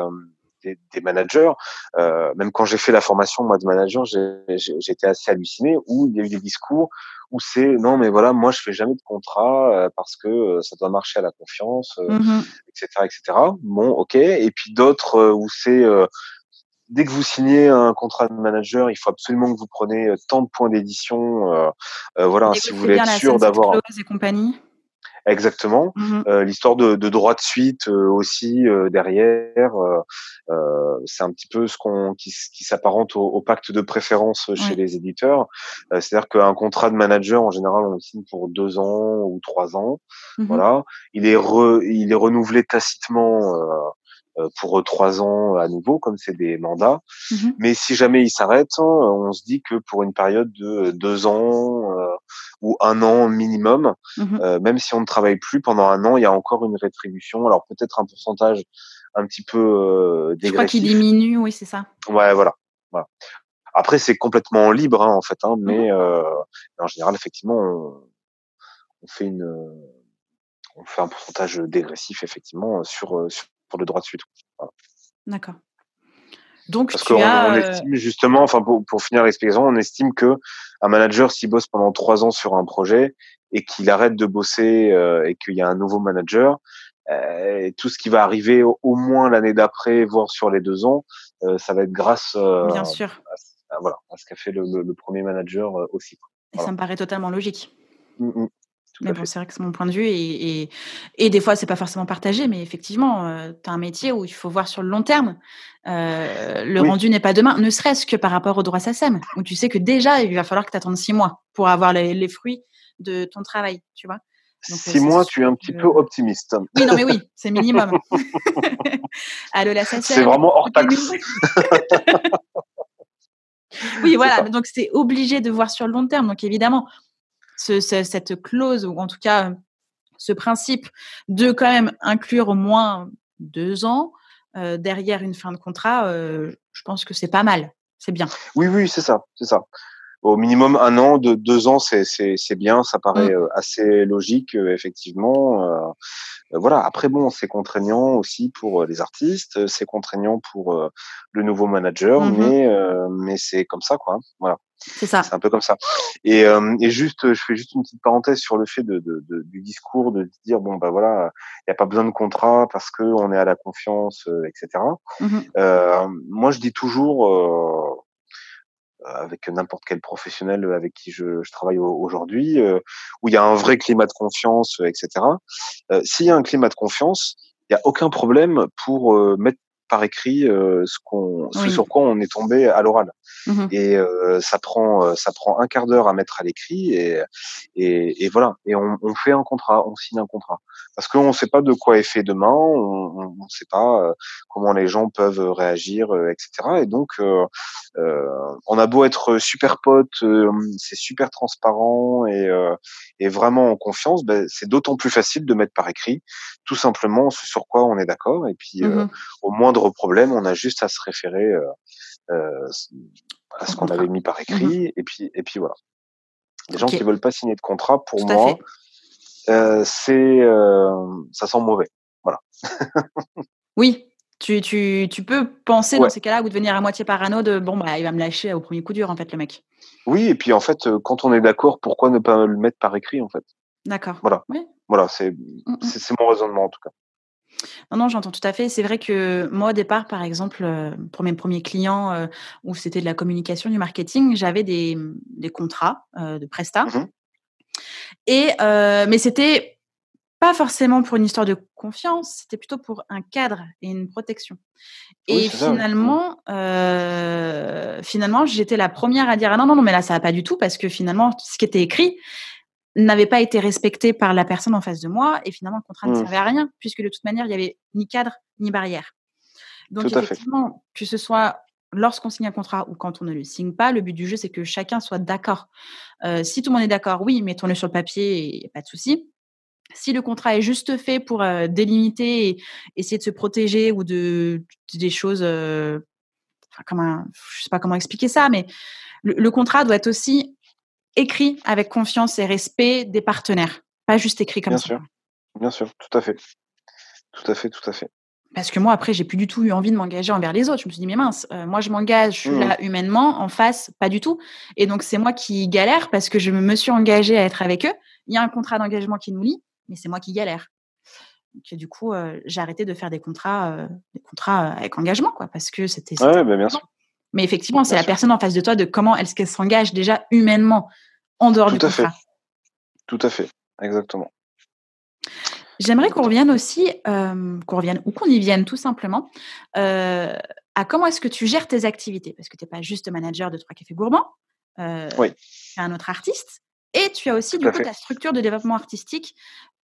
Speaker 2: des, managers. Euh, même quand j'ai fait la formation moi de manager, j'étais assez halluciné où il y a eu des discours où c'est non mais voilà moi je fais jamais de contrat euh, parce que euh, ça doit marcher à la confiance, etc., etc. Bon, ok. Et puis d'autres où c'est dès que vous signez un contrat de manager, il faut absolument que vous preniez tant de points d'édition. Euh, voilà, si vous voulez être sûr d'avoir.
Speaker 1: et compagnie.
Speaker 2: Exactement. Mmh euh, L'histoire de, de, droit de suite euh, aussi euh, derrière, c'est un petit peu ce qu'on qui, qui s'apparente au, pacte de préférence chez les éditeurs. C'est-à-dire qu'un contrat de manager en général on le signe pour deux ans ou trois ans. Mmh voilà. Il est re, il est renouvelé tacitement euh, pour trois ans à nouveau, comme c'est des mandats. Mmh Mais si jamais il s'arrête, hein, on se dit que pour une période de deux ans euh, ou un an minimum, mmh euh, même si on ne travaille plus pendant un an, il y a encore une rétribution. Alors peut-être un pourcentage un petit peu euh, dégressif. Je crois
Speaker 1: qu'il diminue, oui, c'est ça.
Speaker 2: Ouais, voilà. voilà. Après, c'est complètement libre, hein, en fait, hein, mmh mais en général, effectivement, on, on fait une on fait un pourcentage dégressif effectivement sur, sur le droit de suite.
Speaker 1: D'accord. Donc,
Speaker 2: Parce qu'on on estime justement, enfin pour, pour finir l'explication, on estime que un manager s'il bosse pendant trois ans sur un projet et qu'il arrête de bosser euh, et qu'il y a un nouveau manager, euh, tout ce qui va arriver au, moins l'année d'après, voire sur les deux ans, euh, ça va être grâce
Speaker 1: Bien sûr.
Speaker 2: À, voilà, à ce qu'a fait le, premier manager aussi.
Speaker 1: Et ça me paraît totalement logique.
Speaker 2: Mmh,
Speaker 1: mais bon, c'est vrai que c'est mon point de vue et, et, et des fois, c'est pas forcément partagé, mais effectivement, euh, tu as un métier où il faut voir sur le long terme. Euh, le rendu n'est pas demain, ne serait-ce que par rapport au droit SACEM, où tu sais que déjà, il va falloir que tu attendes six mois pour avoir les, les, fruits de ton travail, tu vois.
Speaker 2: Donc, six mois, tu es un petit peu optimiste.
Speaker 1: Oui, non, mais oui, c'est minimum. Allô, la SACEM.
Speaker 2: C'est vraiment hors taxe.
Speaker 1: oui, voilà. Donc, c'est obligé de voir sur le long terme. Donc, évidemment, cette clause, ou en tout cas ce principe de quand même inclure au moins deux ans euh, derrière une fin de contrat, euh, je pense que c'est pas mal. C'est bien.
Speaker 2: Oui, oui, c'est ça, c'est ça. Au minimum un an, de deux ans, c'est bien, ça paraît mmh. euh, assez logique, effectivement. voilà. Après, bon, c'est contraignant aussi pour les artistes, c'est contraignant pour le nouveau manager, mmh mais mais c'est comme ça, quoi. Voilà.
Speaker 1: C'est ça.
Speaker 2: C'est un peu comme ça. Et, euh, et juste, je fais juste une petite parenthèse sur le fait de, de, de du discours, de dire bon bah voilà, il n'y a pas besoin de contrat parce que on est à la confiance, euh, etc. Mmh euh, moi, je dis toujours euh, avec n'importe quel professionnel avec qui je, je travaille aujourd'hui, euh, où il y a un vrai climat de confiance, etc. S'il y a un climat de confiance, il n'y a aucun problème pour mettre par écrit euh, ce qu'on, ce sur quoi on est tombé à l'oral. Mmh et euh, ça prend, euh, ça prend un quart d'heure à mettre à l'écrit et, et, et, voilà. Et on, on, fait un contrat, on signe un contrat parce qu'on ne sait pas de quoi est fait demain, on ne sait pas comment les gens peuvent réagir, etc. Et donc, on a beau être super potes, c'est super transparent et, et vraiment en confiance, ben, c'est d'autant plus facile de mettre par écrit tout simplement ce sur quoi on est d'accord. Et puis, mmh au moindre problème, on a juste à se référer euh, à ce qu'on avait mis par mmh écrit. Et puis, et puis voilà. Les gens qui veulent pas signer de contrat, pour moi, euh, c'est ça sent mauvais. Voilà.
Speaker 1: oui, tu, tu, tu, peux penser dans ces cas-là ou devenir à moitié parano de bon, bah, il va me lâcher au premier coup dur, en fait, le mec.
Speaker 2: Oui, et puis en fait, quand on est d'accord, pourquoi ne pas le mettre par écrit, en fait?
Speaker 1: D'accord.
Speaker 2: Voilà. Voilà, c'est mmh. c'est mon raisonnement, en tout cas.
Speaker 1: Non, non, j'entends tout à fait. C'est vrai que moi, au départ, par exemple, pour mes premiers clients où c'était de la communication, du marketing, j'avais des, des, contrats de prestat. Et, mais c'était pas forcément pour une histoire de confiance, c'était plutôt pour un cadre et une protection. Et finalement, euh, finalement, j'étais la première à dire ah non non non mais là ça va pas du tout parce que finalement ce qui était écrit n'avait pas été respecté par la personne en face de moi et finalement le contrat ne mmh. servait à rien puisque de toute manière il y avait ni cadre ni barrière. Donc, effectivement, que ce soit lorsqu'on signe un contrat ou quand on ne le signe pas, le but du jeu, c'est que chacun soit d'accord. si tout le monde est d'accord, oui, mettons-le sur le papier, et pas de souci. Si le contrat est juste fait pour délimiter et essayer de se protéger ou de des choses, enfin, comment, je sais pas comment expliquer ça, mais le, contrat doit être aussi écrit avec confiance et respect des partenaires, pas juste écrit comme
Speaker 2: ça. Bien sûr, bien sûr, tout à fait, tout à fait, tout à fait.
Speaker 1: Parce que moi, après, j'ai plus du tout eu envie de m'engager envers les autres. Je me suis dit, mais mince, euh, moi, je m'engage, je suis là mmh. humainement, en face, pas du tout. Et donc, c'est moi qui galère parce que je me suis engagée à être avec eux. Il y a un contrat d'engagement qui nous lie, mais c'est moi qui galère. Donc, du coup, euh, j'ai arrêté de faire des contrats, euh, des contrats avec engagement, quoi, parce que c'était.
Speaker 2: Ouais, bah, bien sûr.
Speaker 1: Mais effectivement, c'est la personne en face de toi de comment est-ce qu'elle s'engage déjà humainement en dehors
Speaker 2: tout
Speaker 1: du contrat.
Speaker 2: Fait. Tout à fait, exactement.
Speaker 1: J'aimerais qu'on revienne aussi, euh, qu'on revienne ou qu'on y vienne tout simplement, euh, à comment est-ce que tu gères tes activités? Parce que tu n'es pas juste manager de Trois Cafés Gourmands,
Speaker 2: euh, oui.
Speaker 1: tu es un autre artiste, et tu as aussi du coup ta structure de développement artistique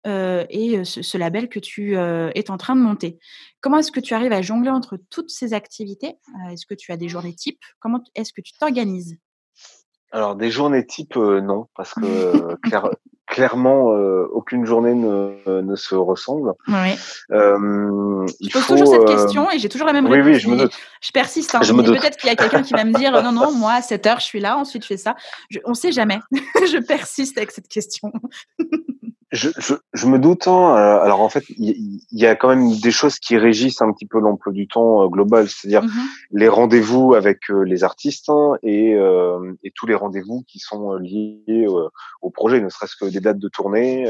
Speaker 1: et ce, label que tu es en train de monter. Comment est-ce que tu arrives à jongler entre toutes ces activités? Est-ce que tu as des journées types? Comment est-ce que tu t'organises?
Speaker 2: Alors des journées type non parce que clairement, euh, aucune journée ne, ne se ressemble.
Speaker 1: Oui. Euh, je pose toujours cette euh, question et j'ai toujours la même réponse.
Speaker 2: Oui, oui, je me doute.
Speaker 1: Je persiste. Hein, peut-être qu'il y a quelqu'un qui va me dire non, non, moi, à 7 heures, je suis là, ensuite je fais ça. on ne sait jamais. je persiste avec cette question.
Speaker 2: Je, je, je, me doute. Hein, euh, alors en fait, il y, a quand même des choses qui régissent un petit peu l'emploi du temps euh, global, c'est-à-dire mm-hmm. les rendez-vous avec euh, les artistes hein, et, et, tous les rendez-vous qui sont liés au projet, ne serait-ce que des dates de tournée,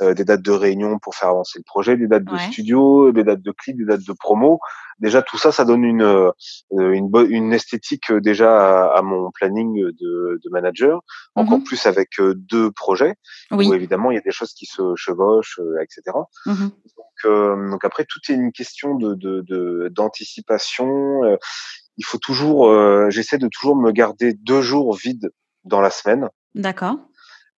Speaker 2: des dates de réunion pour faire avancer le projet, des dates de studio, des dates de clips, des dates de promo déjà tout ça, ça donne une euh, une, une esthétique euh, déjà à, mon planning de, de manager. Encore mmh plus avec euh, deux projets oui. où évidemment il y a des choses qui se chevauchent, etc. Mmh donc, donc après tout est une question de d'anticipation. De, il faut toujours, j'essaie de toujours me garder deux jours vides dans la semaine.
Speaker 1: D'accord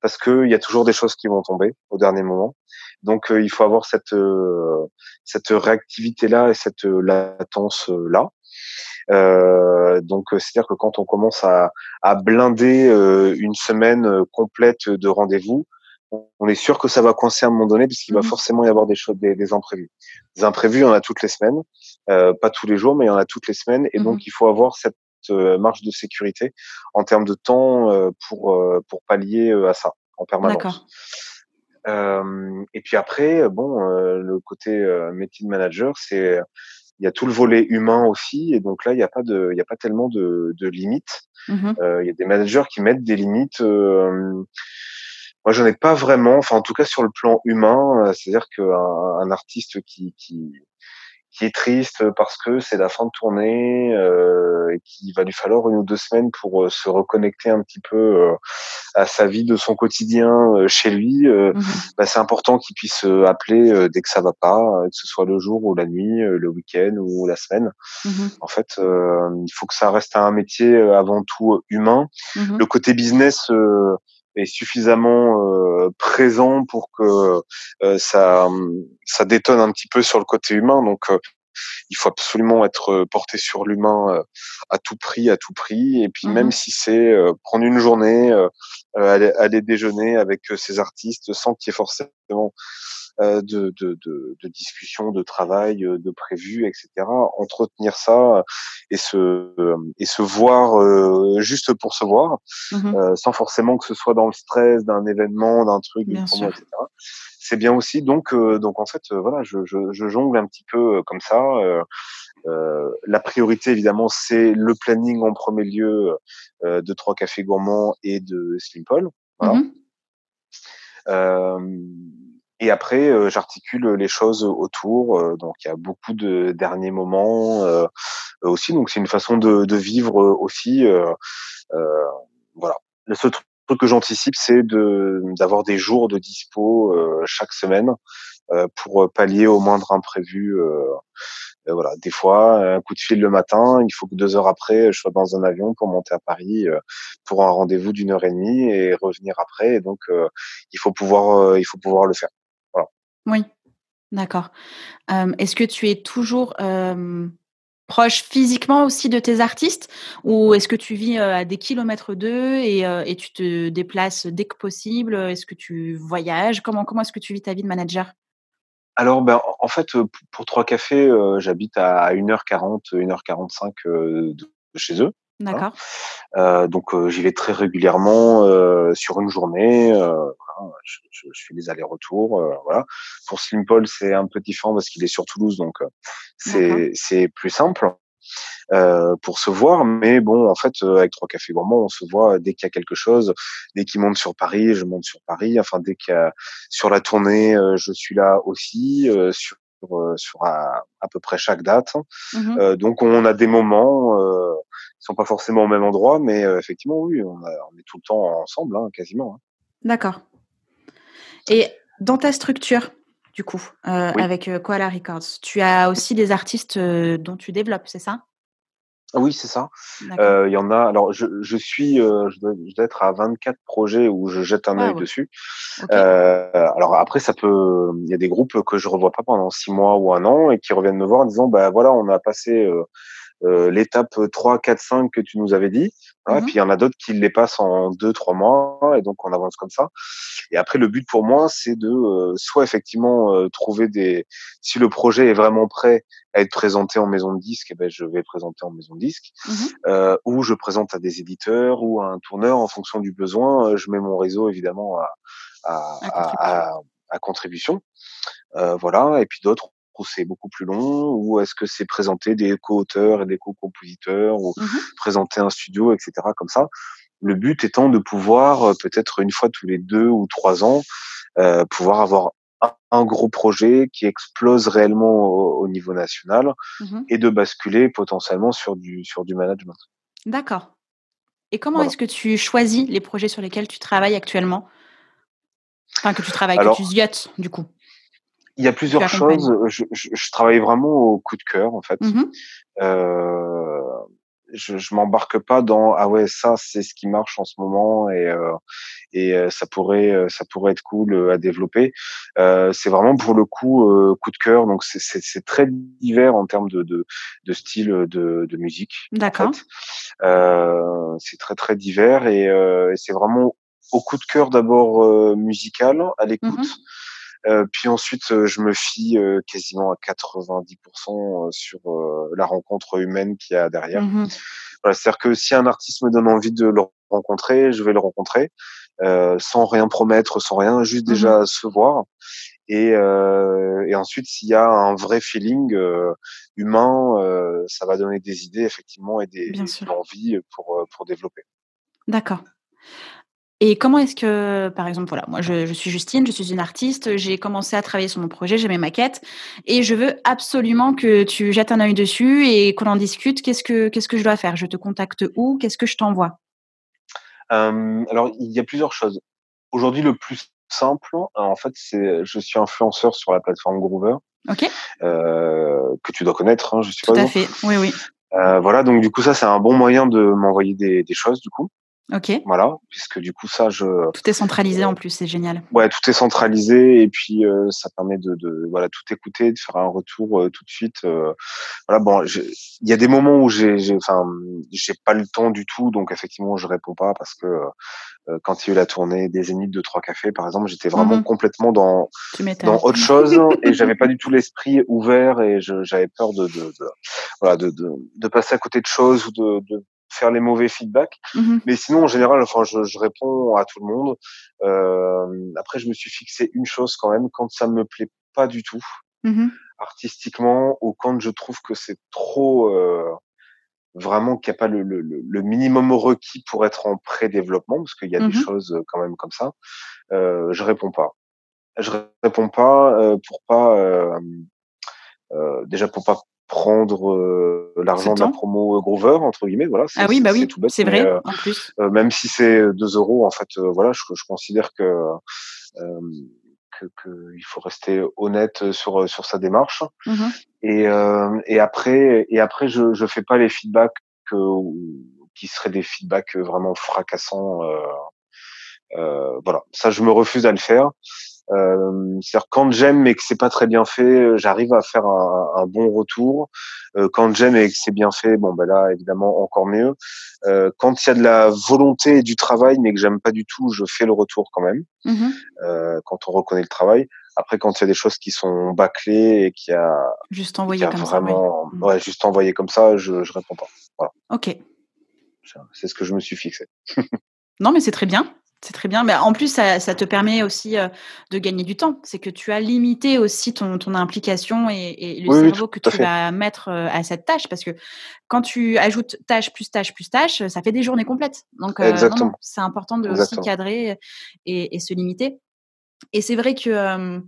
Speaker 2: parce qu'il y a toujours des choses qui vont tomber au dernier moment. Donc euh, il faut avoir cette euh, cette réactivité là et cette euh, latence là. donc c'est-à-dire que quand on commence à, à blinder une semaine complète de rendez-vous, on est sûr que ça va coincer à un moment donné puisqu'il va mmh forcément y avoir des choses, des, des, imprévus. Des imprévus, il y en a toutes les semaines, pas tous les jours, mais il y en a toutes les semaines, et mmh donc il faut avoir cette euh, marge de sécurité en termes de temps euh, pour euh, pour pallier à ça en permanence. et puis après, bon, le côté métier de manager, c'est il y a tout le volet humain aussi, et donc là, il n'y a pas de, il y a pas tellement de, de limites. Mmh il y a des managers qui mettent des limites. Moi, j'en ai pas vraiment. Enfin, en tout cas, sur le plan humain, c'est-à-dire qu'un un artiste qui, qui qui est triste parce que c'est la fin de tournée euh, et qu'il va lui falloir une ou deux semaines pour euh, se reconnecter un petit peu euh, à sa vie de son quotidien euh, chez lui. Mmh bah, c'est important qu'il puisse appeler dès que ça va pas, que ce soit le jour ou la nuit, le week-end ou la semaine. Mmh en fait, il faut que ça reste un métier avant tout humain. Mmh le côté business est suffisamment euh, présent pour que euh, ça ça détonne un petit peu sur le côté humain. Donc euh, il faut absolument être porté sur l'humain à tout prix à tout prix. Et puis même mmh si c'est prendre une journée aller, aller, déjeuner avec ces artistes sans qu'il y ait forcément euh, de, de, de, de discussions, de travail, euh, de prévues, etc. Entretenir ça et se et se voir euh, juste pour se voir, mmh sans forcément que ce soit dans le stress d'un événement, d'un truc, etc. C'est bien aussi. Donc donc en fait voilà, je, je, je, jongle un petit peu comme ça. Euh, la priorité, évidemment, c'est le planning en premier lieu euh, de Trois Cafés Gourmands et de Slim Paul. Voilà. Mmh euh, et après, euh, j'articule les choses autour. Euh, donc, il y a beaucoup de derniers moments euh, aussi. Donc, c'est une façon de, de vivre aussi. voilà. Le seul truc que j'anticipe, c'est de d'avoir des jours de dispo chaque semaine pour pallier au moindre imprévu. voilà, des fois, un coup de fil le matin, il faut que deux heures après, je sois dans un avion pour monter à Paris pour un rendez-vous d'une heure et demie et revenir après. Donc, il faut pouvoir, il faut pouvoir le faire.
Speaker 1: Oui, d'accord. Est-ce que tu es toujours, proche physiquement aussi de tes artistes ou est-ce que tu vis à des kilomètres d'eux et, et, tu te déplaces dès que possible? Est-ce que tu voyages? Comment, comment est-ce que tu vis ta vie de manager?
Speaker 2: Alors, ben, en fait, pour Trois Cafés, j'habite à 1h40, 1h45 de chez eux.
Speaker 1: D'accord.
Speaker 2: Euh, donc j'y vais très régulièrement sur une journée. Je, je, je, fais des allers-retours. voilà. Pour Slimpol, c'est un peu différent parce qu'il est sur Toulouse, donc c'est c'est plus simple. Euh, pour se voir. Mais bon, en fait, avec Trois Cafés Gourmands, on se voit dès qu'il y a quelque chose. Dès qu'il monte sur Paris, je monte sur Paris. Enfin, dès qu'il y a sur la tournée, je suis là aussi. sur sur à, à, peu près chaque date. Mmh euh, donc on a des moments, euh, ils sont pas forcément au même endroit, mais effectivement oui, on, on, est tout le temps ensemble, hein, quasiment. Hein.
Speaker 1: D'accord. Et dans ta structure, du coup, euh, avec Koala Records, tu as aussi des artistes dont tu développes, c'est ça?
Speaker 2: Oui, c'est ça. Il y en a. Alors, je, je suis, je dois, être à 24 projets où je jette un œil dessus. alors après, ça peut. Il y a des groupes que je revois pas pendant six mois ou un an et qui reviennent me voir en disant, bah voilà, on a passé euh, l'étape 3, 4, 5 que tu nous avais dit. Mmh Puis il y en a d'autres qui les passent en 2, 3 mois et donc on avance comme ça. Et après, le but pour moi, c'est de euh, soit effectivement euh, trouver des... Si le projet est vraiment prêt à être présenté en maison de disque, eh ben, je vais présenter en maison de disque. Mmh euh, ou je présente à des éditeurs ou à un tourneur en fonction du besoin. Je mets mon réseau évidemment à, à, à, à, à contribution. Euh, voilà. Et puis d'autres ou c'est beaucoup plus long ou est-ce que c'est présenter des co-auteurs et des co-compositeurs ou mmh présenter un studio, etc. comme ça. Le but étant de pouvoir euh, peut-être une fois tous les deux ou trois ans euh, pouvoir avoir un, gros projet qui explose réellement au, niveau national mmh et de basculer potentiellement sur du sur du management.
Speaker 1: D'accord. Et comment est-ce que tu choisis les projets sur lesquels tu travailles actuellement? Enfin, que tu travailles, que tu ziotes, du coup.
Speaker 2: Il y a plusieurs choses. Je, je, je, travaille vraiment au coup de cœur en fait. Mmh euh, je, je m'embarque pas dans ah ouais ça c'est ce qui marche en ce moment et euh, et euh, ça pourrait euh, ça pourrait être cool à développer. Euh, c'est vraiment pour le coup coup de cœur donc c'est c'est très divers en termes de de, de style de, de musique.
Speaker 1: D'accord.
Speaker 2: En fait. c'est très très divers et, et c'est vraiment au coup de cœur d'abord musical à l'écoute. Euh, puis ensuite, euh, je me fie euh, quasiment à 90% sur la rencontre humaine qu'il y a derrière. Mmh voilà, C'est-à-dire que si un artiste me donne envie de le rencontrer, je vais le rencontrer sans rien promettre, sans rien, juste mmh déjà se voir. Et, et ensuite, s'il y a un vrai feeling humain, ça va donner des idées effectivement et des, des envies pour, pour développer.
Speaker 1: D'accord. Et comment est-ce que, par exemple, voilà, moi je, suis Justine, je suis une artiste, j'ai commencé à travailler sur mon projet, j'ai mes maquettes, et je veux absolument que tu jettes un œil dessus et qu'on en discute. Qu'est-ce que qu'est-ce que je dois faire? Je te contacte où? Qu'est-ce que je t'envoie?
Speaker 2: Alors, il y a plusieurs choses. Aujourd'hui, le plus simple, en fait, c'est je suis influenceur sur la plateforme Groover. Euh, que tu dois connaître, hein, je
Speaker 1: suppose. Tout à fait. Oui, oui.
Speaker 2: Euh, voilà, donc du coup, ça, c'est un bon moyen de m'envoyer des, des choses, du coup.
Speaker 1: Ok.
Speaker 2: Voilà, puisque du coup ça, je.
Speaker 1: Tout est centralisé en plus, c'est génial.
Speaker 2: Ouais, tout est centralisé et puis euh, ça permet de, de, voilà tout écouter, de faire un retour euh, tout de suite. Euh, voilà, bon, il y a des moments où j'ai, enfin, j'ai pas le temps du tout, donc effectivement je réponds pas parce que quand il y a eu la tournée des Zéniths de Trois Cafés, par exemple, j'étais vraiment mmh complètement dans dans autre chose et j'avais pas du tout l'esprit ouvert et j'avais peur de, de, de voilà de, de, de, passer à côté de choses ou de, de faire les mauvais feedbacks. Mmh Mais sinon, en général, enfin, je, je réponds à tout le monde. Euh, après, je me suis fixé une chose quand même, quand ça me plaît pas du tout, mmh artistiquement, ou quand je trouve que c'est trop, euh, vraiment qu'il n'y a pas le, le, le, minimum requis pour être en pré-développement, parce qu'il y a des mmh choses quand même comme ça, euh, je réponds pas. Je réponds pas euh, pour pas, euh, euh, déjà pour pas prendre euh, l'argent de la promo Groover entre guillemets voilà
Speaker 1: ah oui bah oui c'est vrai euh, en plus.
Speaker 2: euh, même si c'est 2 euros en fait voilà je, je, considère que que, que, il faut rester honnête sur sur sa démarche. Mmh et et après et après je je fais pas les feedbacks que, qui seraient des feedbacks vraiment fracassants voilà. Ça je me refuse à le faire Euh, c'est-à-dire quand j'aime mais que c'est pas très bien fait, j'arrive à faire un, un bon retour. Euh, quand j'aime et que c'est bien fait, bon ben là évidemment encore mieux. Euh, quand il y a de la volonté et du travail mais que j'aime pas du tout, je fais le retour quand même. Mmh euh, quand on reconnaît le travail. Après, quand il y a des choses qui sont bâclées et qui a
Speaker 1: juste envoyé comme
Speaker 2: vraiment, ça, ouais. juste envoyé comme ça, je, je réponds pas. Voilà.
Speaker 1: Ok.
Speaker 2: C'est ce que je me suis fixé.
Speaker 1: non, mais c'est très bien. C'est très bien. Mais en plus, ça, te permet aussi euh, de gagner du temps. C'est que tu as limité aussi ton, ton implication et, le cerveau que tu vas mettre euh, à cette tâche. Parce que quand tu ajoutes tâche plus tâche plus tâche, ça fait des journées complètes. Donc, euh, c'est important de aussi cadrer et, se limiter. Et c'est vrai que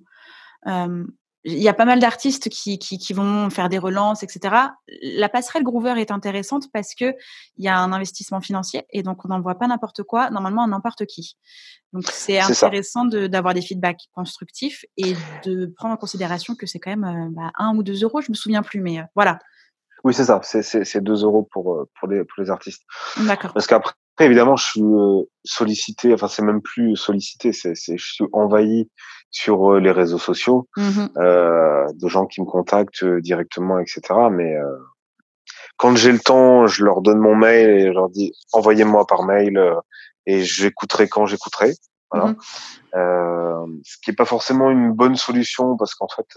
Speaker 1: il y a pas mal d'artistes qui, qui, qui, vont faire des relances, etc. La passerelle Groover est intéressante parce que il y a un investissement financier et donc on n'envoie pas n'importe quoi, normalement à n'importe qui. Donc c'est intéressant d'avoir des feedbacks constructifs et de prendre en considération que c'est quand même euh, bah, un ou deux euros, je me souviens plus, mais euh, voilà.
Speaker 2: Oui, c'est ça, c'est deux euros pour, euh, pour, les, pour les artistes.
Speaker 1: D'accord.
Speaker 2: Parce qu'après, évidemment, je suis sollicité, enfin c'est même plus sollicité, c'est je suis envahi sur euh, les réseaux sociaux, mmh euh, de gens qui me contactent euh, directement, etc. Mais euh, quand j'ai le temps, je leur donne mon mail et je leur dis envoyez-moi par mail et j'écouterai quand j'écouterai. Voilà. Mmh ce qui est pas forcément une bonne solution parce qu'en fait,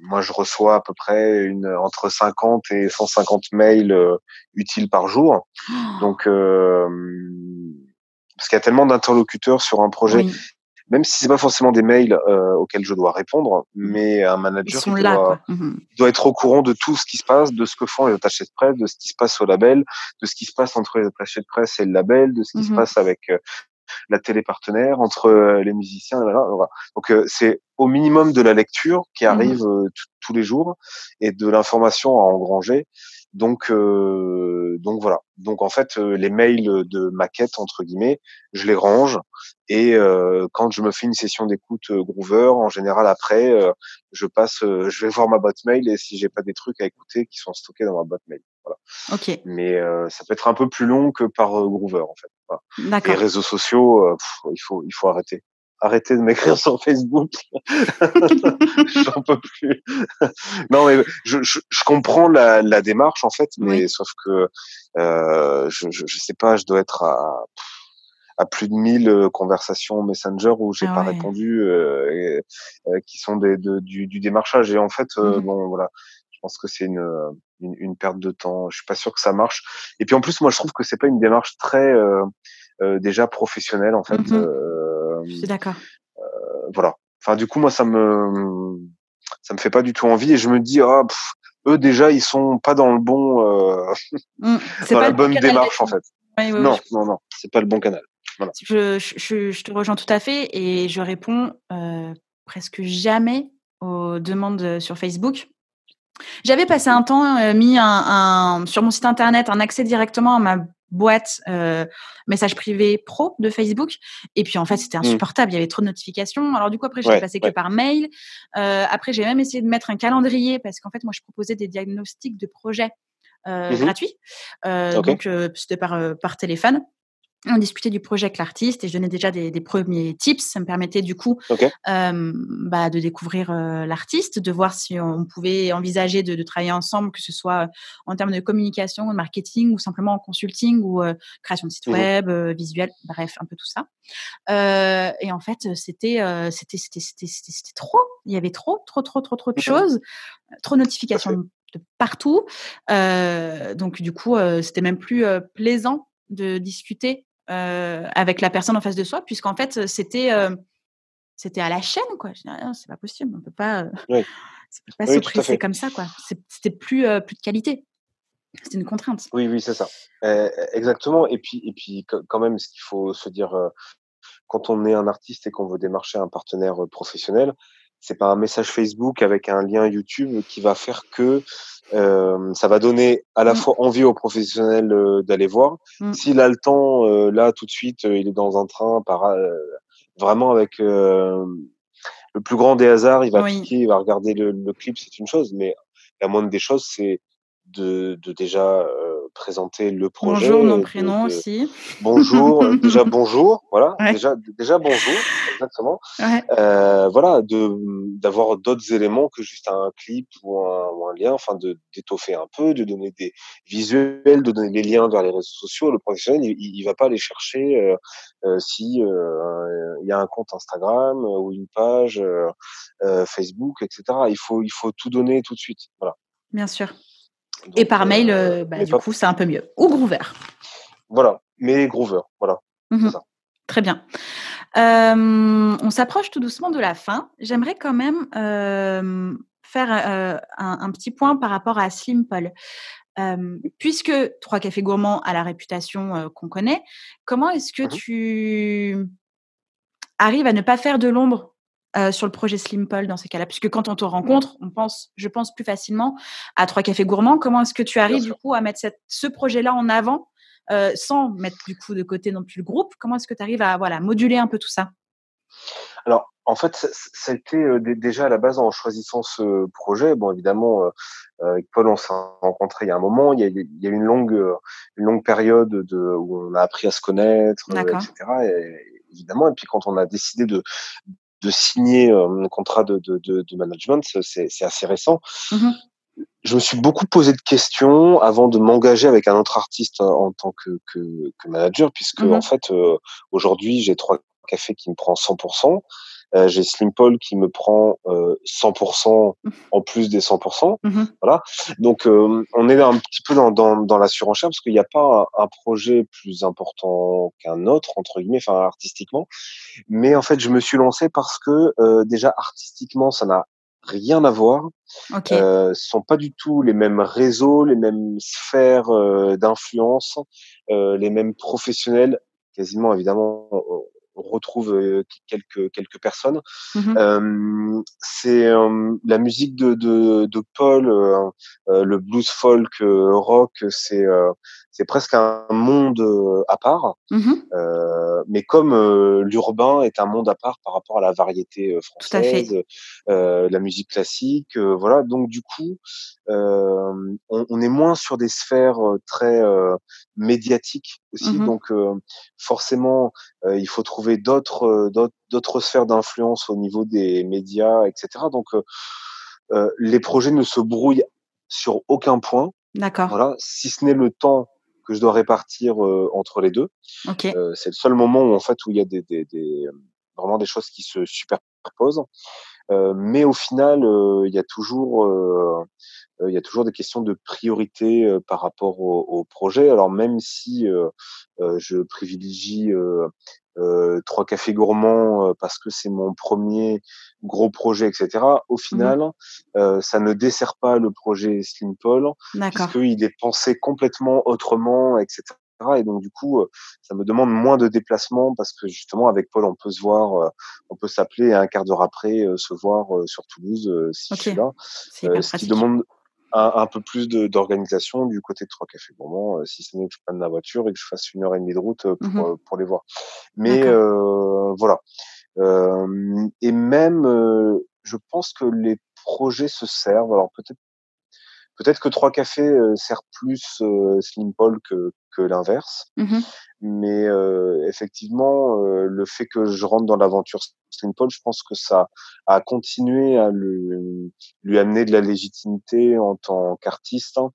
Speaker 2: moi je reçois à peu près une entre 50 et 150 mails utiles par jour. Oh. Donc parce qu'il y a tellement d'interlocuteurs sur un projet même si c'est pas forcément des mails euh, auxquels je dois répondre, mais un manager doit, mmh doit, être au courant de tout ce qui se passe, de ce que font les attachés de presse, de ce qui se passe au label, de ce qui se passe entre les attachés de presse et le label, de ce qui se mmh passe avec euh, la télé partenaire, entre euh, les musiciens. Voilà. Donc c'est au minimum de la lecture qui mmh arrive tous les jours et de l'information à engranger. Donc, euh, donc voilà. Donc en fait, euh, les mails de maquette entre guillemets, je les range et euh, quand je me fais une session d'écoute Groover, en général après, je passe, je vais voir ma boîte mail et si j'ai pas des trucs à écouter qui sont stockés dans ma boîte mail. Voilà.
Speaker 1: Ok.
Speaker 2: Mais ça peut être un peu plus long que par Groover en fait.
Speaker 1: Voilà.
Speaker 2: Les réseaux sociaux, il faut il faut arrêter arrêtez de m'écrire sur Facebook. J'en peux plus. non, mais je, je, je comprends la, la, démarche en fait, mais sauf que euh, je, je, je, sais pas, je dois être à, à plus de 1000 euh, conversations Messenger où j'ai ah pas répondu, euh, euh, qui sont des, de, du, du, démarchage. Et en fait, euh, mmh bon, voilà, je pense que c'est une, une, une, perte de temps. Je suis pas sûr que ça marche. Et puis en plus, moi, je trouve que c'est pas une démarche très déjà professionnelle en fait. Mmh
Speaker 1: je suis d'accord.
Speaker 2: Euh, voilà. Enfin, du coup, moi, ça me ça me fait pas du tout envie et je me dis ah eux déjà ils sont pas dans le bon euh, mmh, dans la bonne démarche en fait. non, non, non, c'est pas le bon canal. Voilà.
Speaker 1: Je, je, je, te rejoins tout à fait et je réponds euh, presque jamais aux demandes sur Facebook. J'avais passé un temps, euh, mis un, un, sur mon site internet un accès directement à ma boîte euh, message privé pro de Facebook. Et puis en fait, c'était mmh. insupportable. Il y avait trop de notifications. Alors du coup, après, je suis passée que par mail. Euh, après, j'ai même essayé de mettre un calendrier parce qu'en fait, moi, je proposais des diagnostics de projets euh, mmh gratuits. Euh, Donc, euh, c'était par, euh, par téléphone on discutait du projet avec l'artiste et je donnais déjà des, des, premiers tips. Ça me permettait du coup euh, bah, de découvrir euh, l'artiste, de voir si on pouvait envisager de, de, travailler ensemble, que ce soit en termes de communication, de marketing ou simplement en consulting ou euh, création de site mmh web, euh, visuel, bref, un peu tout ça. Euh, et en fait, c'était c'était c'était c'était trop. Il y avait trop trop trop trop trop de choses, trop de notifications de partout. donc du coup, c'était même plus plaisant de discuter euh, avec la personne en face de soi, puisqu'en fait, c'était euh, c'était à la chaîne, quoi. Je dis, c'est pas possible, on peut pas, euh, oui. peut pas se presser comme ça, quoi. C'était plus, plus de qualité. C'était une contrainte.
Speaker 2: Oui, oui, c'est ça. exactement. Et puis, et puis, quand même, ce qu'il faut se dire, quand on est un artiste et qu'on veut démarcher un partenaire professionnel, c'est pas un message Facebook avec un lien YouTube qui va faire que euh, ça va donner à la mmh. fois envie aux professionnels euh, d'aller voir. Mmh. S'il a le temps, euh, là tout de suite, il est dans un train, par, vraiment avec le plus grand des hasards, il va cliquer, il va regarder le, le clip, c'est une chose, mais la moindre des choses, c'est de, de, déjà présenter le projet.
Speaker 1: Bonjour, nom, prénom aussi.
Speaker 2: Bonjour, déjà bonjour, voilà, déjà, déjà bonjour, exactement. voilà, de d'avoir d'autres éléments que juste un clip ou un, lien, enfin d'étoffer un peu, de donner des visuels, de donner des liens vers les réseaux sociaux. Le professionnel, il, il va pas aller chercher si il y a un compte Instagram ou une page Facebook, etc. Il faut il faut tout donner tout de suite, voilà.
Speaker 1: Bien sûr et par mail, euh, euh, bah, du coup, c'est un peu mieux. Ou Groover.
Speaker 2: Voilà, mais Groover, voilà.
Speaker 1: Mmh Très bien. on s'approche tout doucement de la fin. J'aimerais quand même faire un, petit point par rapport à Slimpol. puisque Trois Cafés Gourmands a la réputation qu'on connaît, comment est-ce que mmh tu arrives à ne pas faire de l'ombre euh, sur le projet Slimpol dans ces cas-là Puisque quand on te rencontre, on pense, je pense plus facilement à Trois Cafés Gourmands. Comment est-ce que tu arrives du coup à mettre ce projet-là en avant euh, sans mettre du coup de côté non plus le groupe? Comment est-ce que tu arrives à voilà, moduler un peu tout ça?
Speaker 2: Alors, en fait, ça, a été euh, déjà à la base en choisissant ce projet. Bon, évidemment, avec Paul, on s'est rencontrés il y a un moment. Il y a, il y a une longue, une longue période de, où on a appris à se connaître, etc. Et, évidemment, et puis quand on a décidé de de signer un contrat de, de, de, management, c'est assez récent. Mmh je me suis beaucoup posé de questions avant de m'engager avec un autre artiste en tant que, que, que manager, puisque mmh en fait, aujourd'hui, j'ai trois cafés qui me prend 100%. Euh, j'ai Slim Paul qui me prend euh, 100% mmh. en plus des 100%. Mmh voilà. Donc, euh, on est un petit peu dans, dans, dans la surenchère parce qu'il n'y a pas un, projet plus important qu'un autre, entre guillemets, enfin artistiquement. Mais en fait, je me suis lancé parce que euh, déjà artistiquement, ça n'a rien à voir. Okay. Euh, ce sont pas du tout les mêmes réseaux, les mêmes sphères euh, d'influence, euh, les mêmes professionnels. Quasiment, évidemment, on retrouve euh, quelques quelques personnes. Mmh c'est la musique de de, de Paul, euh, euh, le blues folk rock, c'est c'est presque un monde à part. Mmh mais comme l'urbain est un monde à part par rapport à la variété française, la musique classique, voilà. Donc du coup, on, on, est moins sur des sphères très médiatiques aussi. Mmh Donc forcément, il faut trouver d'autres d'autres sphères d'influence au niveau des médias, etc. Donc les projets ne se brouillent sur aucun point.
Speaker 1: D'accord.
Speaker 2: Voilà, si ce n'est le temps que je dois répartir entre les deux.
Speaker 1: Okay.
Speaker 2: c'est le seul moment où en fait où il y a des, des, des vraiment des choses qui se superposent. Euh, mais au final, euh, il y a toujours, euh, il y a toujours des questions de priorité par rapport au, au, projet. Alors même si je privilégie trois cafés gourmands parce que c'est mon premier gros projet, etc. Au mmh final, ça ne dessert pas le projet Slim Paul, puisqu'il est pensé complètement autrement, etc. Et donc du coup, euh, ça me demande moins de déplacements parce que justement avec Paul, on peut se voir, euh, on peut s'appeler un quart d'heure après, euh, se voir sur Toulouse si je suis là. ce qui demande un, peu plus d'organisation du côté de Trois Cafés Gourmands, si ce n'est que je prenne la voiture et que je fasse une heure et demie de route pour, mmh pour les voir. Mais voilà. et même, je pense que les projets se servent. Alors peut-être Peut-être que Trois Cafés euh, sert plus euh, Slim Paul que, que l'inverse. Mmh Mais euh, effectivement, le fait que je rentre dans l'aventure Slim Paul, je pense que ça a continué à lui, lui amener de la légitimité en tant qu'artiste. Hein.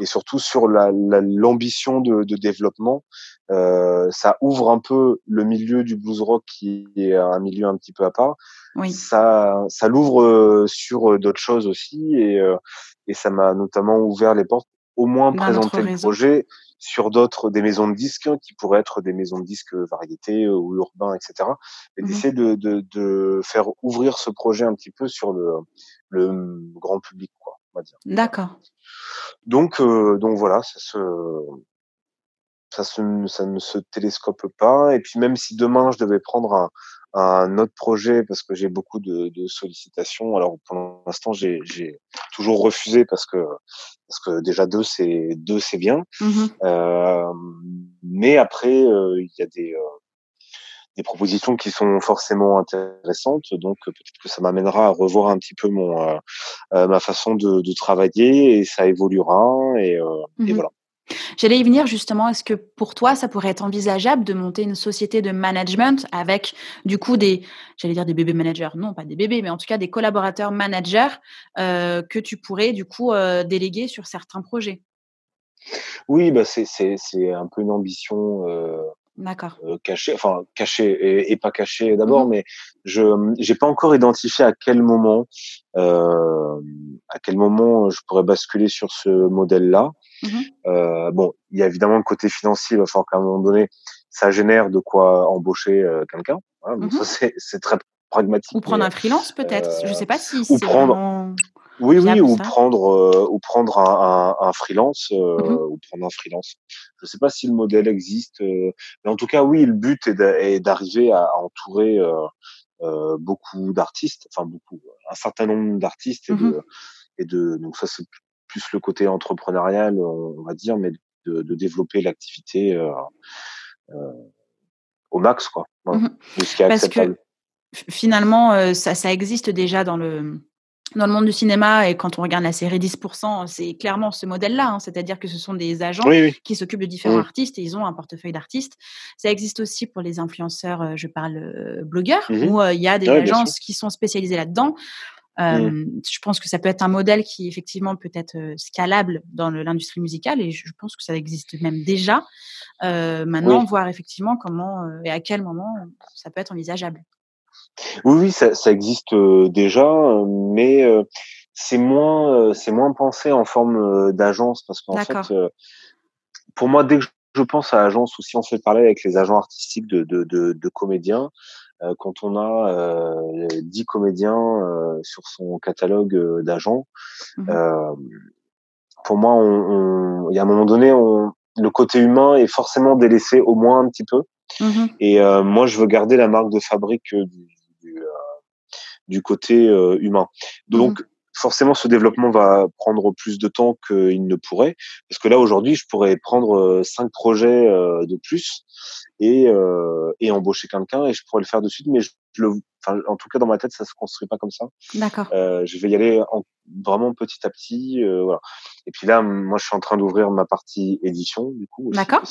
Speaker 2: Et surtout sur l'ambition la, de, de, développement. Euh, ça ouvre un peu le milieu du blues rock qui est un milieu un petit peu à part.
Speaker 1: Oui.
Speaker 2: Ça, ça l'ouvre sur d'autres choses aussi. Et, et ça m'a notamment ouvert les portes au moins présenter le projet sur d'autres des maisons de disques hein, qui pourraient être des maisons de disques variétés euh, ou urbains etc et mmh d'essayer de, de, de, faire ouvrir ce projet un petit peu sur le, le grand public quoi on va dire.
Speaker 1: D'accord.
Speaker 2: Donc euh, donc voilà ça se ça, se, ça ne se télescope pas. Et puis même si demain je devais prendre un, un autre projet parce que j'ai beaucoup de, de, sollicitations. Alors pour l'instant, j'ai toujours refusé parce que parce que déjà deux c'est deux c'est bien.
Speaker 1: Mmh
Speaker 2: euh, mais après, euh, il y a des euh, des propositions qui sont forcément intéressantes. Donc peut-être que ça m'amènera à revoir un petit peu mon euh, ma façon de, de, travailler et ça évoluera et, mmh et voilà.
Speaker 1: J'allais y venir justement. Est-ce que pour toi, ça pourrait être envisageable de monter une société de management avec du coup des, j'allais dire des bébés managers, non pas des bébés, mais en tout cas des collaborateurs managers euh, que tu pourrais du coup euh, déléguer sur certains projets?
Speaker 2: Oui, bah c'est un peu une ambition. Euh,
Speaker 1: D'accord.
Speaker 2: cachée, enfin cachée et, pas cachée d'abord, mmh mais je j'ai pas encore identifié à quel moment à quel moment je pourrais basculer sur ce modèle-là. Mmh euh, bon, il y a évidemment le côté financier, il va falloir qu'à un moment donné, ça génère de quoi embaucher euh, quelqu'un. Hein, mmh ça, c'est très pragmatique.
Speaker 1: Ou prendre un freelance peut-être. Je ne sais pas si
Speaker 2: ou prendre. Oui, oui, ou prendre, euh, ou prendre un, un, un freelance, mmh ou prendre un freelance. Je ne sais pas si le modèle existe, mais en tout cas, oui, le but est d'arriver à, entourer beaucoup d'artistes, enfin beaucoup, un certain nombre d'artistes et, de, et de, donc ça c'est plus le côté entrepreneurial, on va dire, mais de, de développer l'activité euh, euh, au max, quoi,
Speaker 1: mmh de ce qui est Parce acceptable. Que, finalement, euh, ça, ça existe déjà dans le dans le monde du cinéma, et quand on regarde la série 10%, c'est clairement ce modèle-là, hein, c'est-à-dire que ce sont des agents qui s'occupent de différents mmh. artistes et ils ont un portefeuille d'artistes. Ça existe aussi pour les influenceurs, je parle blogueurs, mmh où il y a des agences qui sont spécialisées là-dedans. Mmh. Je pense que ça peut être un modèle qui effectivement peut être scalable dans l'industrie musicale et je pense que ça existe même déjà. maintenant, voir effectivement comment et à quel moment ça peut être envisageable.
Speaker 2: Oui, oui, ça, ça existe déjà, mais c'est moins, c'est moins pensé en forme d'agence parce qu'en fait, pour moi, dès que je pense à agence ou si on fait parler avec les agents artistiques de, de, de, de comédiens, euh, quand on a euh, 10 comédiens euh, sur son catalogue euh, d'agents, mmh pour moi, on, il y a un moment donné, on, le côté humain est forcément délaissé au moins un petit peu. Mmh Et moi, je veux garder la marque de fabrique du, du, du côté humain. Mmh Donc, forcément, ce développement va prendre plus de temps qu'il ne pourrait, parce que là aujourd'hui, je pourrais prendre cinq projets de plus et, euh, et embaucher quelqu'un et je pourrais le faire de suite, mais je, le, enfin, en tout cas dans ma tête, ça se construit pas comme ça.
Speaker 1: D'accord.
Speaker 2: Euh, je vais y aller en, vraiment petit à petit, euh, voilà. Et puis là, moi, je suis en train d'ouvrir ma partie édition, du coup.
Speaker 1: D'accord.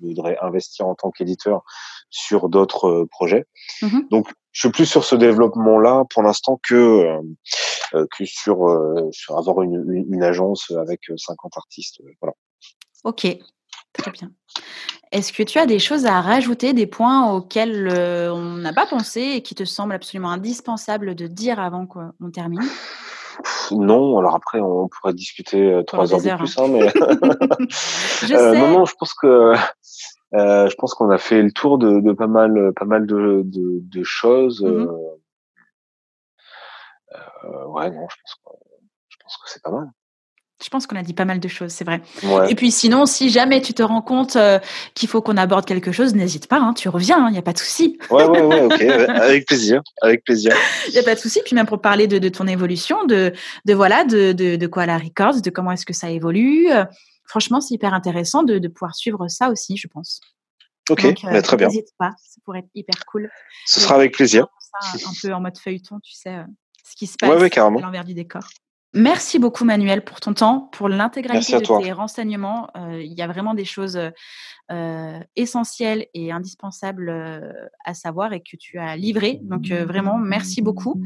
Speaker 2: Je voudrais investir en tant qu'éditeur sur d'autres euh, projets. Mmh Donc, je suis plus sur ce développement-là pour l'instant que euh, que sur sur avoir une, une, une agence avec 50 artistes, voilà.
Speaker 1: Ok, très bien. Est-ce que tu as des choses à rajouter, des points auxquels euh, on n'a pas pensé et qui te semblent absolument indispensables de dire avant qu'on termine?
Speaker 2: Non, alors après on pourrait discuter euh, trois heures de plus, hein. hein mais je euh, non, non, je pense que je pense qu'on a fait le tour de, pas mal, pas mal de, de, choses. Mmh ouais, non, je pense je pense que c'est pas mal.
Speaker 1: Je pense qu'on a dit pas mal de choses, c'est vrai. Et puis sinon, si jamais tu te rends compte euh, qu'il faut qu'on aborde quelque chose, n'hésite pas, hein, tu reviens, il hein, n'y a pas de souci.
Speaker 2: Ouais, ouais, ouais, ok, avec plaisir, avec plaisir.
Speaker 1: Il n'y a pas de souci. Puis même pour parler de, de ton évolution, de, de voilà, de, de, de quoi la Records, de comment est-ce que ça évolue. Euh, franchement, c'est hyper intéressant de, de pouvoir suivre ça aussi, je pense.
Speaker 2: Ok, euh, très bien.
Speaker 1: N'hésite pas, ça pourrait être hyper cool.
Speaker 2: Ce sera avec plaisir.
Speaker 1: un peu en mode feuilleton, tu sais, ce qui se passe à l'envers du décor. Merci beaucoup Manuel pour ton temps, pour l'intégralité de tes renseignements. Euh, il y a vraiment des choses euh, essentielles et indispensables euh, à savoir et que tu as livrées. Donc vraiment, merci beaucoup.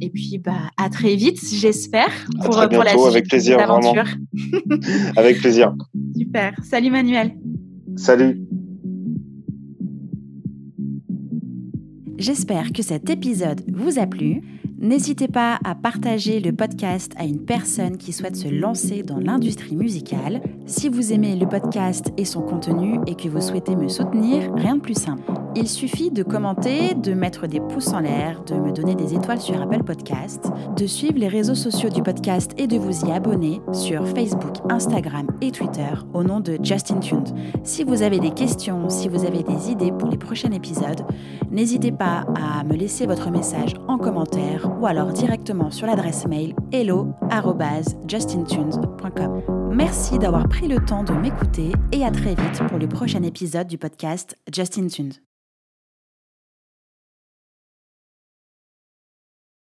Speaker 1: et puis bah, à très vite, j'espère,
Speaker 2: pour, la suite avec plaisir, l'aventure. avec plaisir.
Speaker 1: Super. Salut Manuel.
Speaker 2: Salut.
Speaker 1: J'espère que cet épisode vous a plu. N'hésitez pas à partager le podcast à une personne qui souhaite se lancer dans l'industrie musicale. Si vous aimez le podcast et son contenu et que vous souhaitez me soutenir, rien de plus simple. Il suffit de commenter, de mettre des pouces en l'air, de me donner des étoiles sur Apple Podcast, de suivre les réseaux sociaux du podcast et de vous y abonner sur Facebook, Instagram et Twitter au nom de Justin Tuned. Si vous avez des questions, si vous avez des idées pour les prochains épisodes, n'hésitez pas à me laisser votre message en commentaire ou alors directement sur l'adresse mail hello@justintunes.com. Merci d'avoir pris le temps de m'écouter et à très vite pour le prochain épisode du podcast Justin Tunes.